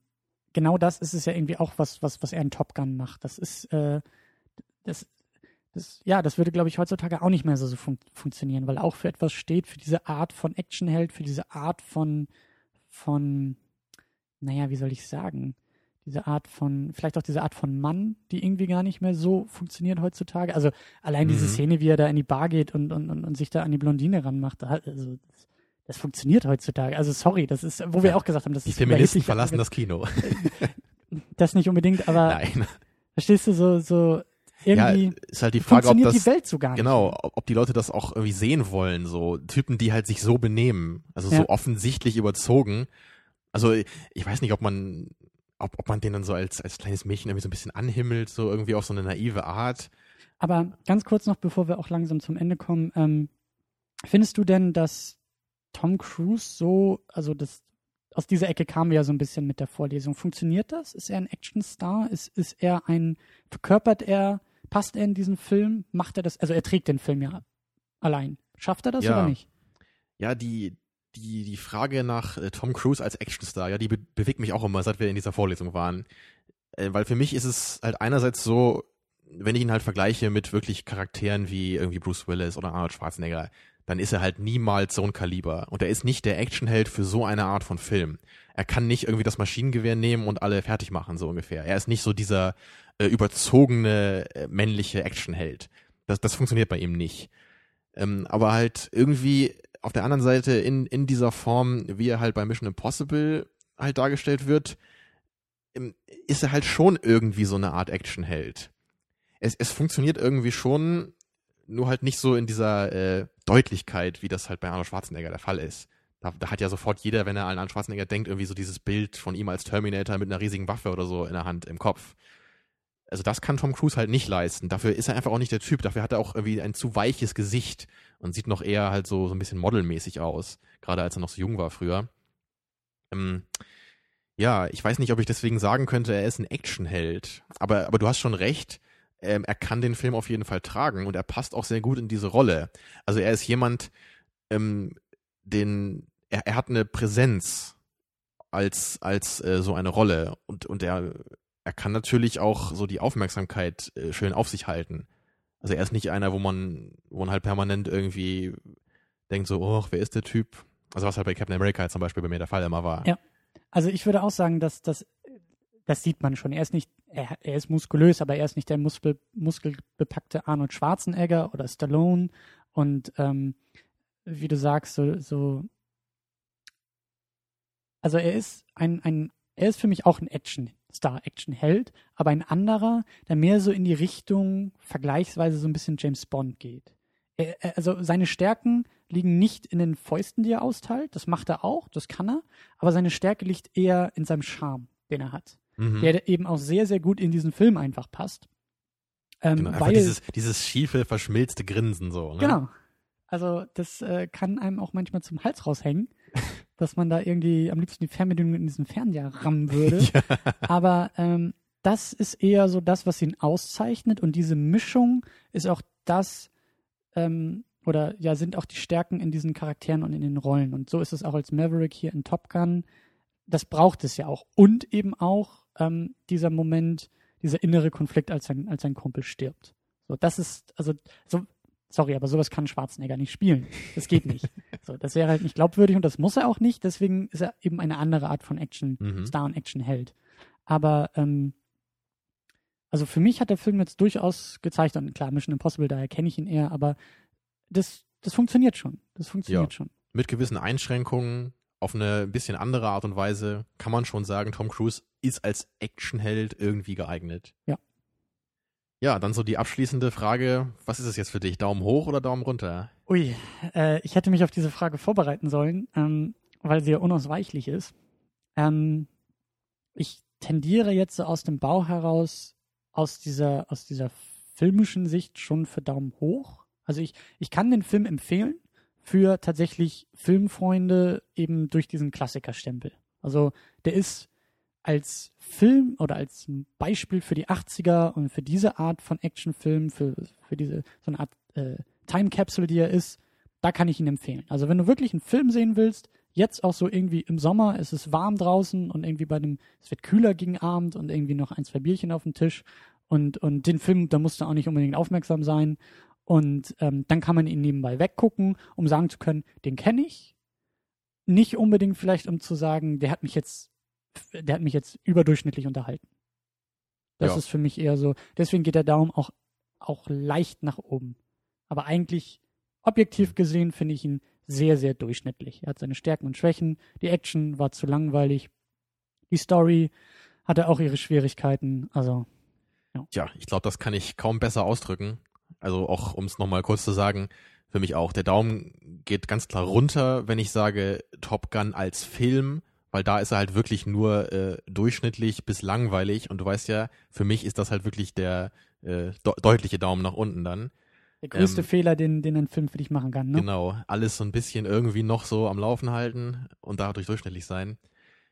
genau das ist es ja irgendwie auch, was, was, was er in Top Gun macht. Das ist, äh, das, das, ja, das würde, glaube ich, heutzutage auch nicht mehr so, so fun funktionieren, weil auch für etwas steht, für diese Art von Actionheld, für diese Art von, von, naja, wie soll ich sagen? Diese Art von, vielleicht auch diese Art von Mann, die irgendwie gar nicht mehr so funktioniert heutzutage. Also allein diese Mhm. Szene, wie er da in die Bar geht und, und, und, und sich da an die Blondine ranmacht, also das, das funktioniert heutzutage. Also sorry, das ist, wo wir Ja, auch gesagt haben, das Die ist Feministen überheblich, verlassen das Kino. das nicht unbedingt, aber Nein. verstehst du so, so Ja, irgendwie ist halt die Frage, ob das die Welt so gar nicht. Genau, ob die Leute das auch irgendwie sehen wollen, so Typen, die halt sich so benehmen, also Ja. so offensichtlich überzogen. Also ich weiß nicht, ob man, ob, ob man den dann so als, als kleines Mädchen irgendwie so ein bisschen anhimmelt, so irgendwie auf so eine naive Art. Aber ganz kurz noch, bevor wir auch langsam zum Ende kommen, ähm, findest du denn, dass Tom Cruise so, also das, aus dieser Ecke kamen wir ja so ein bisschen mit der Vorlesung. Funktioniert das? Ist er ein Actionstar? Ist, ist er ein, verkörpert er, passt er in diesen Film? Macht er das, also er trägt den Film ja allein. Schafft er das Ja. oder nicht? Ja, die, die, die Frage nach äh, Tom Cruise als Actionstar, ja, die be bewegt mich auch immer, seit wir in dieser Vorlesung waren. Äh, weil für mich ist es halt einerseits so, wenn ich ihn halt vergleiche mit wirklich Charakteren wie irgendwie Bruce Willis oder Arnold Schwarzenegger, dann ist er halt niemals so ein Kaliber. Und er ist nicht der Actionheld für so eine Art von Film. Er kann nicht irgendwie das Maschinengewehr nehmen und alle fertig machen, so ungefähr. Er ist nicht so dieser äh, überzogene äh, männliche Actionheld. Das, das funktioniert bei ihm nicht. Ähm, aber halt irgendwie auf der anderen Seite in, in dieser Form, wie er halt bei Mission Impossible halt dargestellt wird, ähm, ist er halt schon irgendwie so eine Art Actionheld. Es, es funktioniert irgendwie schon, nur halt nicht so in dieser äh, Deutlichkeit, wie das halt bei Arnold Schwarzenegger der Fall ist. Da, da hat ja sofort jeder, wenn er an Arnold Schwarzenegger denkt, irgendwie so dieses Bild von ihm als Terminator mit einer riesigen Waffe oder so in der Hand im Kopf. Also das kann Tom Cruise halt nicht leisten. Dafür ist er einfach auch nicht der Typ. Dafür hat er auch irgendwie ein zu weiches Gesicht und sieht noch eher halt so, so ein bisschen modelmäßig aus. Gerade als er noch so jung war früher. Ähm, ja, ich weiß nicht, ob ich deswegen sagen könnte, er ist ein Actionheld. Aber, aber du hast schon recht. Ähm, er kann den Film auf jeden Fall tragen und er passt auch sehr gut in diese Rolle. Also er ist jemand, ähm, den, er, er hat eine Präsenz als, als äh, so eine Rolle und, und er, er kann natürlich auch so die Aufmerksamkeit äh, schön auf sich halten. Also er ist nicht einer, wo man, wo man halt permanent irgendwie denkt so, oh, wer ist der Typ? Also was halt bei Captain America zum Beispiel bei mir der Fall immer war. Ja. Also ich würde auch sagen, dass das, das sieht man schon. Er ist nicht, er, er ist muskulös, aber er ist nicht der Muskel, muskelbepackte Arnold Schwarzenegger oder Stallone. Und ähm, wie du sagst, so, so also er ist ein, ein, er ist für mich auch ein Action-Star, Action-Held, aber ein anderer, der mehr so in die Richtung vergleichsweise so ein bisschen James Bond geht. Er, also seine Stärken liegen nicht in den Fäusten, die er austeilt, das macht er auch, das kann er, aber seine Stärke liegt eher in seinem Charme, den er hat, mhm. der eben auch sehr, sehr gut in diesen Film einfach passt. Ähm, genau, weil, dieses, dieses schiefe, verschmilzte Grinsen so. Ne? Genau. Also das äh, kann einem auch manchmal zum Hals raushängen, dass man da irgendwie am liebsten die Fernbedienung in diesen Fernseher rammen würde. ja. Aber ähm, das ist eher so das, was ihn auszeichnet und diese Mischung ist auch das, ähm, oder ja, sind auch die Stärken in diesen Charakteren und in den Rollen. Und so ist es auch als Maverick hier in Top Gun. Das braucht es ja auch. Und eben auch ähm, dieser Moment, dieser innere Konflikt, als sein, als sein Kumpel stirbt. So, das ist, also, so, sorry, aber sowas kann Schwarzenegger nicht spielen. Das geht nicht. so, das wäre halt nicht glaubwürdig und das muss er auch nicht. Deswegen ist er eben eine andere Art von Action, mhm. Star und Action-Held. Aber, ähm, also für mich hat der Film jetzt durchaus gezeigt, und klar, Mission Impossible, daher kenne ich ihn eher, aber das, das funktioniert schon. Das funktioniert ja. schon. Mit gewissen Einschränkungen, auf eine bisschen andere Art und Weise, kann man schon sagen, Tom Cruise ist als Actionheld irgendwie geeignet. Ja. Ja, dann so die abschließende Frage, was ist es jetzt für dich? Daumen hoch oder Daumen runter? Ui, äh, ich hätte mich auf diese Frage vorbereiten sollen, ähm, weil sie ja unausweichlich ist. Ähm, ich tendiere jetzt so aus dem Bau heraus, aus dieser, aus dieser filmischen Sicht schon für Daumen hoch. Also ich, ich kann den Film empfehlen für tatsächlich Filmfreunde eben durch diesen Klassikerstempel. Also der ist als Film oder als Beispiel für die 80er und für diese Art von Actionfilm, für, für diese so eine Art äh, Time Capsule, die er ist, da kann ich ihn empfehlen. Also wenn du wirklich einen Film sehen willst, jetzt auch so irgendwie im Sommer, es ist warm draußen und irgendwie bei dem, es wird kühler gegen Abend und irgendwie noch ein, zwei Bierchen auf dem Tisch und, und den Film, da musst du auch nicht unbedingt aufmerksam sein und ähm, dann kann man ihn nebenbei weggucken, um sagen zu können, den kenne ich. Nicht unbedingt vielleicht, um zu sagen, der hat mich jetzt, der hat mich jetzt überdurchschnittlich unterhalten. Das ja. ist für mich eher so. Deswegen geht der Daumen auch, auch leicht nach oben. Aber eigentlich, objektiv gesehen, finde ich ihn sehr, sehr durchschnittlich. Er hat seine Stärken und Schwächen. Die Action war zu langweilig. Die Story hatte auch ihre Schwierigkeiten. Also, ja. Ja, ich glaube, das kann ich kaum besser ausdrücken. Also auch, um es nochmal kurz zu sagen, für mich auch. Der Daumen geht ganz klar runter, wenn ich sage Top Gun als Film, weil da ist er halt wirklich nur äh, durchschnittlich bis langweilig und du weißt ja, für mich ist das halt wirklich der äh, de deutliche Daumen nach unten dann. Der größte ähm, Fehler, den, den ein Film für dich machen kann, ne? Genau, alles so ein bisschen irgendwie noch so am Laufen halten und dadurch durchschnittlich sein.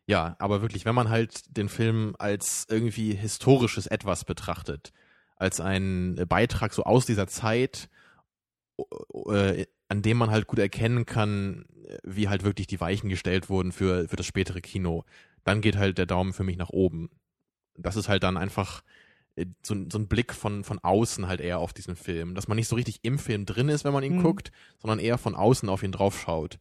Ja, aber wirklich, wenn man halt den Film als irgendwie historisches Etwas betrachtet, als ein Beitrag so aus dieser Zeit, äh, an dem man halt gut erkennen kann, wie halt wirklich die Weichen gestellt wurden für, für das spätere Kino. Dann geht halt der Daumen für mich nach oben. Das ist halt dann einfach äh, so, so ein Blick von, von außen halt eher auf diesen Film. Dass man nicht so richtig im Film drin ist, wenn man ihn mhm. guckt, sondern eher von außen auf ihn draufschaut.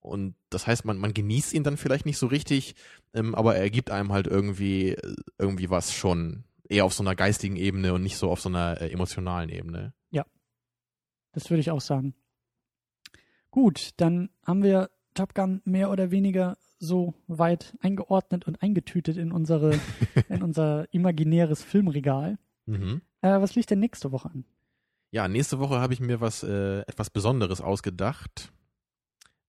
Und das heißt, man, man genießt ihn dann vielleicht nicht so richtig, ähm, aber er gibt einem halt irgendwie, irgendwie was schon eher auf so einer geistigen Ebene und nicht so auf so einer äh, emotionalen Ebene. Ja, das würde ich auch sagen. Gut, dann haben wir Top Gun mehr oder weniger so weit eingeordnet und eingetütet in unsere in unser imaginäres Filmregal. Mhm. Äh, was liegt denn nächste Woche an? Ja, nächste Woche habe ich mir was äh, etwas Besonderes ausgedacht.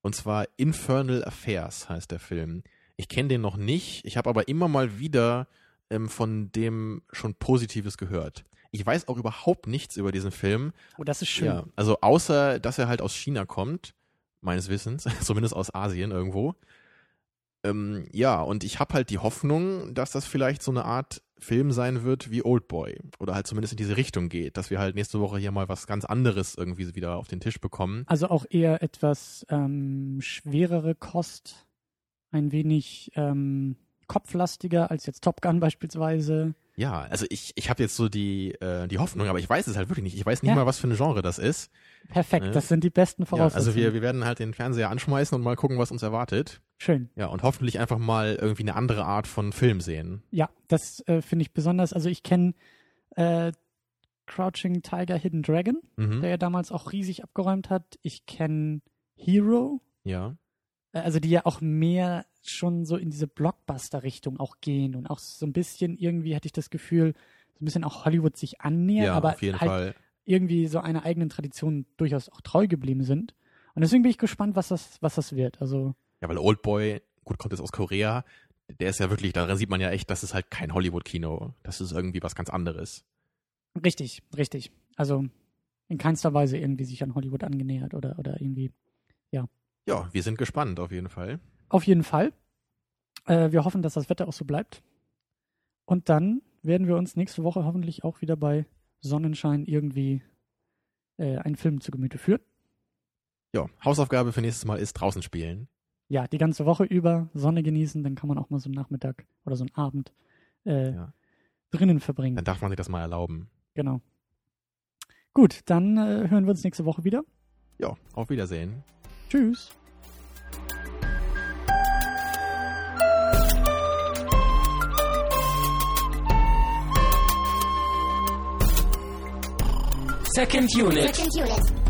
Und zwar Infernal Affairs heißt der Film. Ich kenne den noch nicht. Ich habe aber immer mal wieder ähm, von dem schon Positives gehört. Ich weiß auch überhaupt nichts über diesen Film. Oh, das ist schön. Ja, also außer, dass er halt aus China kommt, meines Wissens, zumindest aus Asien irgendwo. Ähm, ja, und ich habe halt die Hoffnung, dass das vielleicht so eine Art Film sein wird wie Oldboy oder halt zumindest in diese Richtung geht, dass wir halt nächste Woche hier mal was ganz anderes irgendwie wieder auf den Tisch bekommen. Also auch eher etwas ähm, schwerere Kost, ein wenig ähm, kopflastiger als jetzt Top Gun beispielsweise. Ja, also ich, ich habe jetzt so die, äh, die Hoffnung, aber ich weiß es halt wirklich nicht. Ich weiß nicht Ja. mal, was für ein Genre das ist. Perfekt, Ne? das sind die besten Ja, Voraussetzungen. also wir, wir werden halt den Fernseher anschmeißen und mal gucken, was uns erwartet. Schön. Ja, und hoffentlich einfach mal irgendwie eine andere Art von Film sehen. Ja, das äh, finde ich besonders. Also ich kenne äh, Crouching Tiger, Hidden Dragon, Mhm. der ja damals auch riesig abgeräumt hat. Ich kenne Hero, Ja. Äh, also die ja auch mehr schon so in diese Blockbuster-Richtung auch gehen und auch so ein bisschen irgendwie hatte ich das Gefühl, so ein bisschen auch Hollywood sich annähert, Ja, aber halt Fall. irgendwie so einer eigenen Tradition durchaus auch treu geblieben sind. Und deswegen bin ich gespannt, was das, was das wird. Also Ja, weil Oldboy, gut, kommt jetzt aus Korea, der ist ja wirklich, daran sieht man ja echt, das ist halt kein Hollywood-Kino. Das ist irgendwie was ganz anderes. richtig, richtig. Also in keinster Weise irgendwie sich an Hollywood angenähert oder, oder irgendwie. Ja, wir sind gespannt auf jeden Fall. Auf jeden Fall. Äh, wir hoffen, dass das Wetter auch so bleibt. Und dann werden wir uns nächste Woche hoffentlich auch wieder bei Sonnenschein irgendwie äh, einen Film zu Gemüte führen. Ja, Hausaufgabe für nächstes Mal ist draußen spielen. Ja, die ganze Woche über Sonne genießen, dann kann man auch mal so einen Nachmittag oder so einen Abend äh, Ja. drinnen verbringen. Dann darf man sich das mal erlauben. Genau. Gut, dann äh, hören wir uns nächste Woche wieder. Ja, auf Wiedersehen. Tschüss. Second unit. Second unit.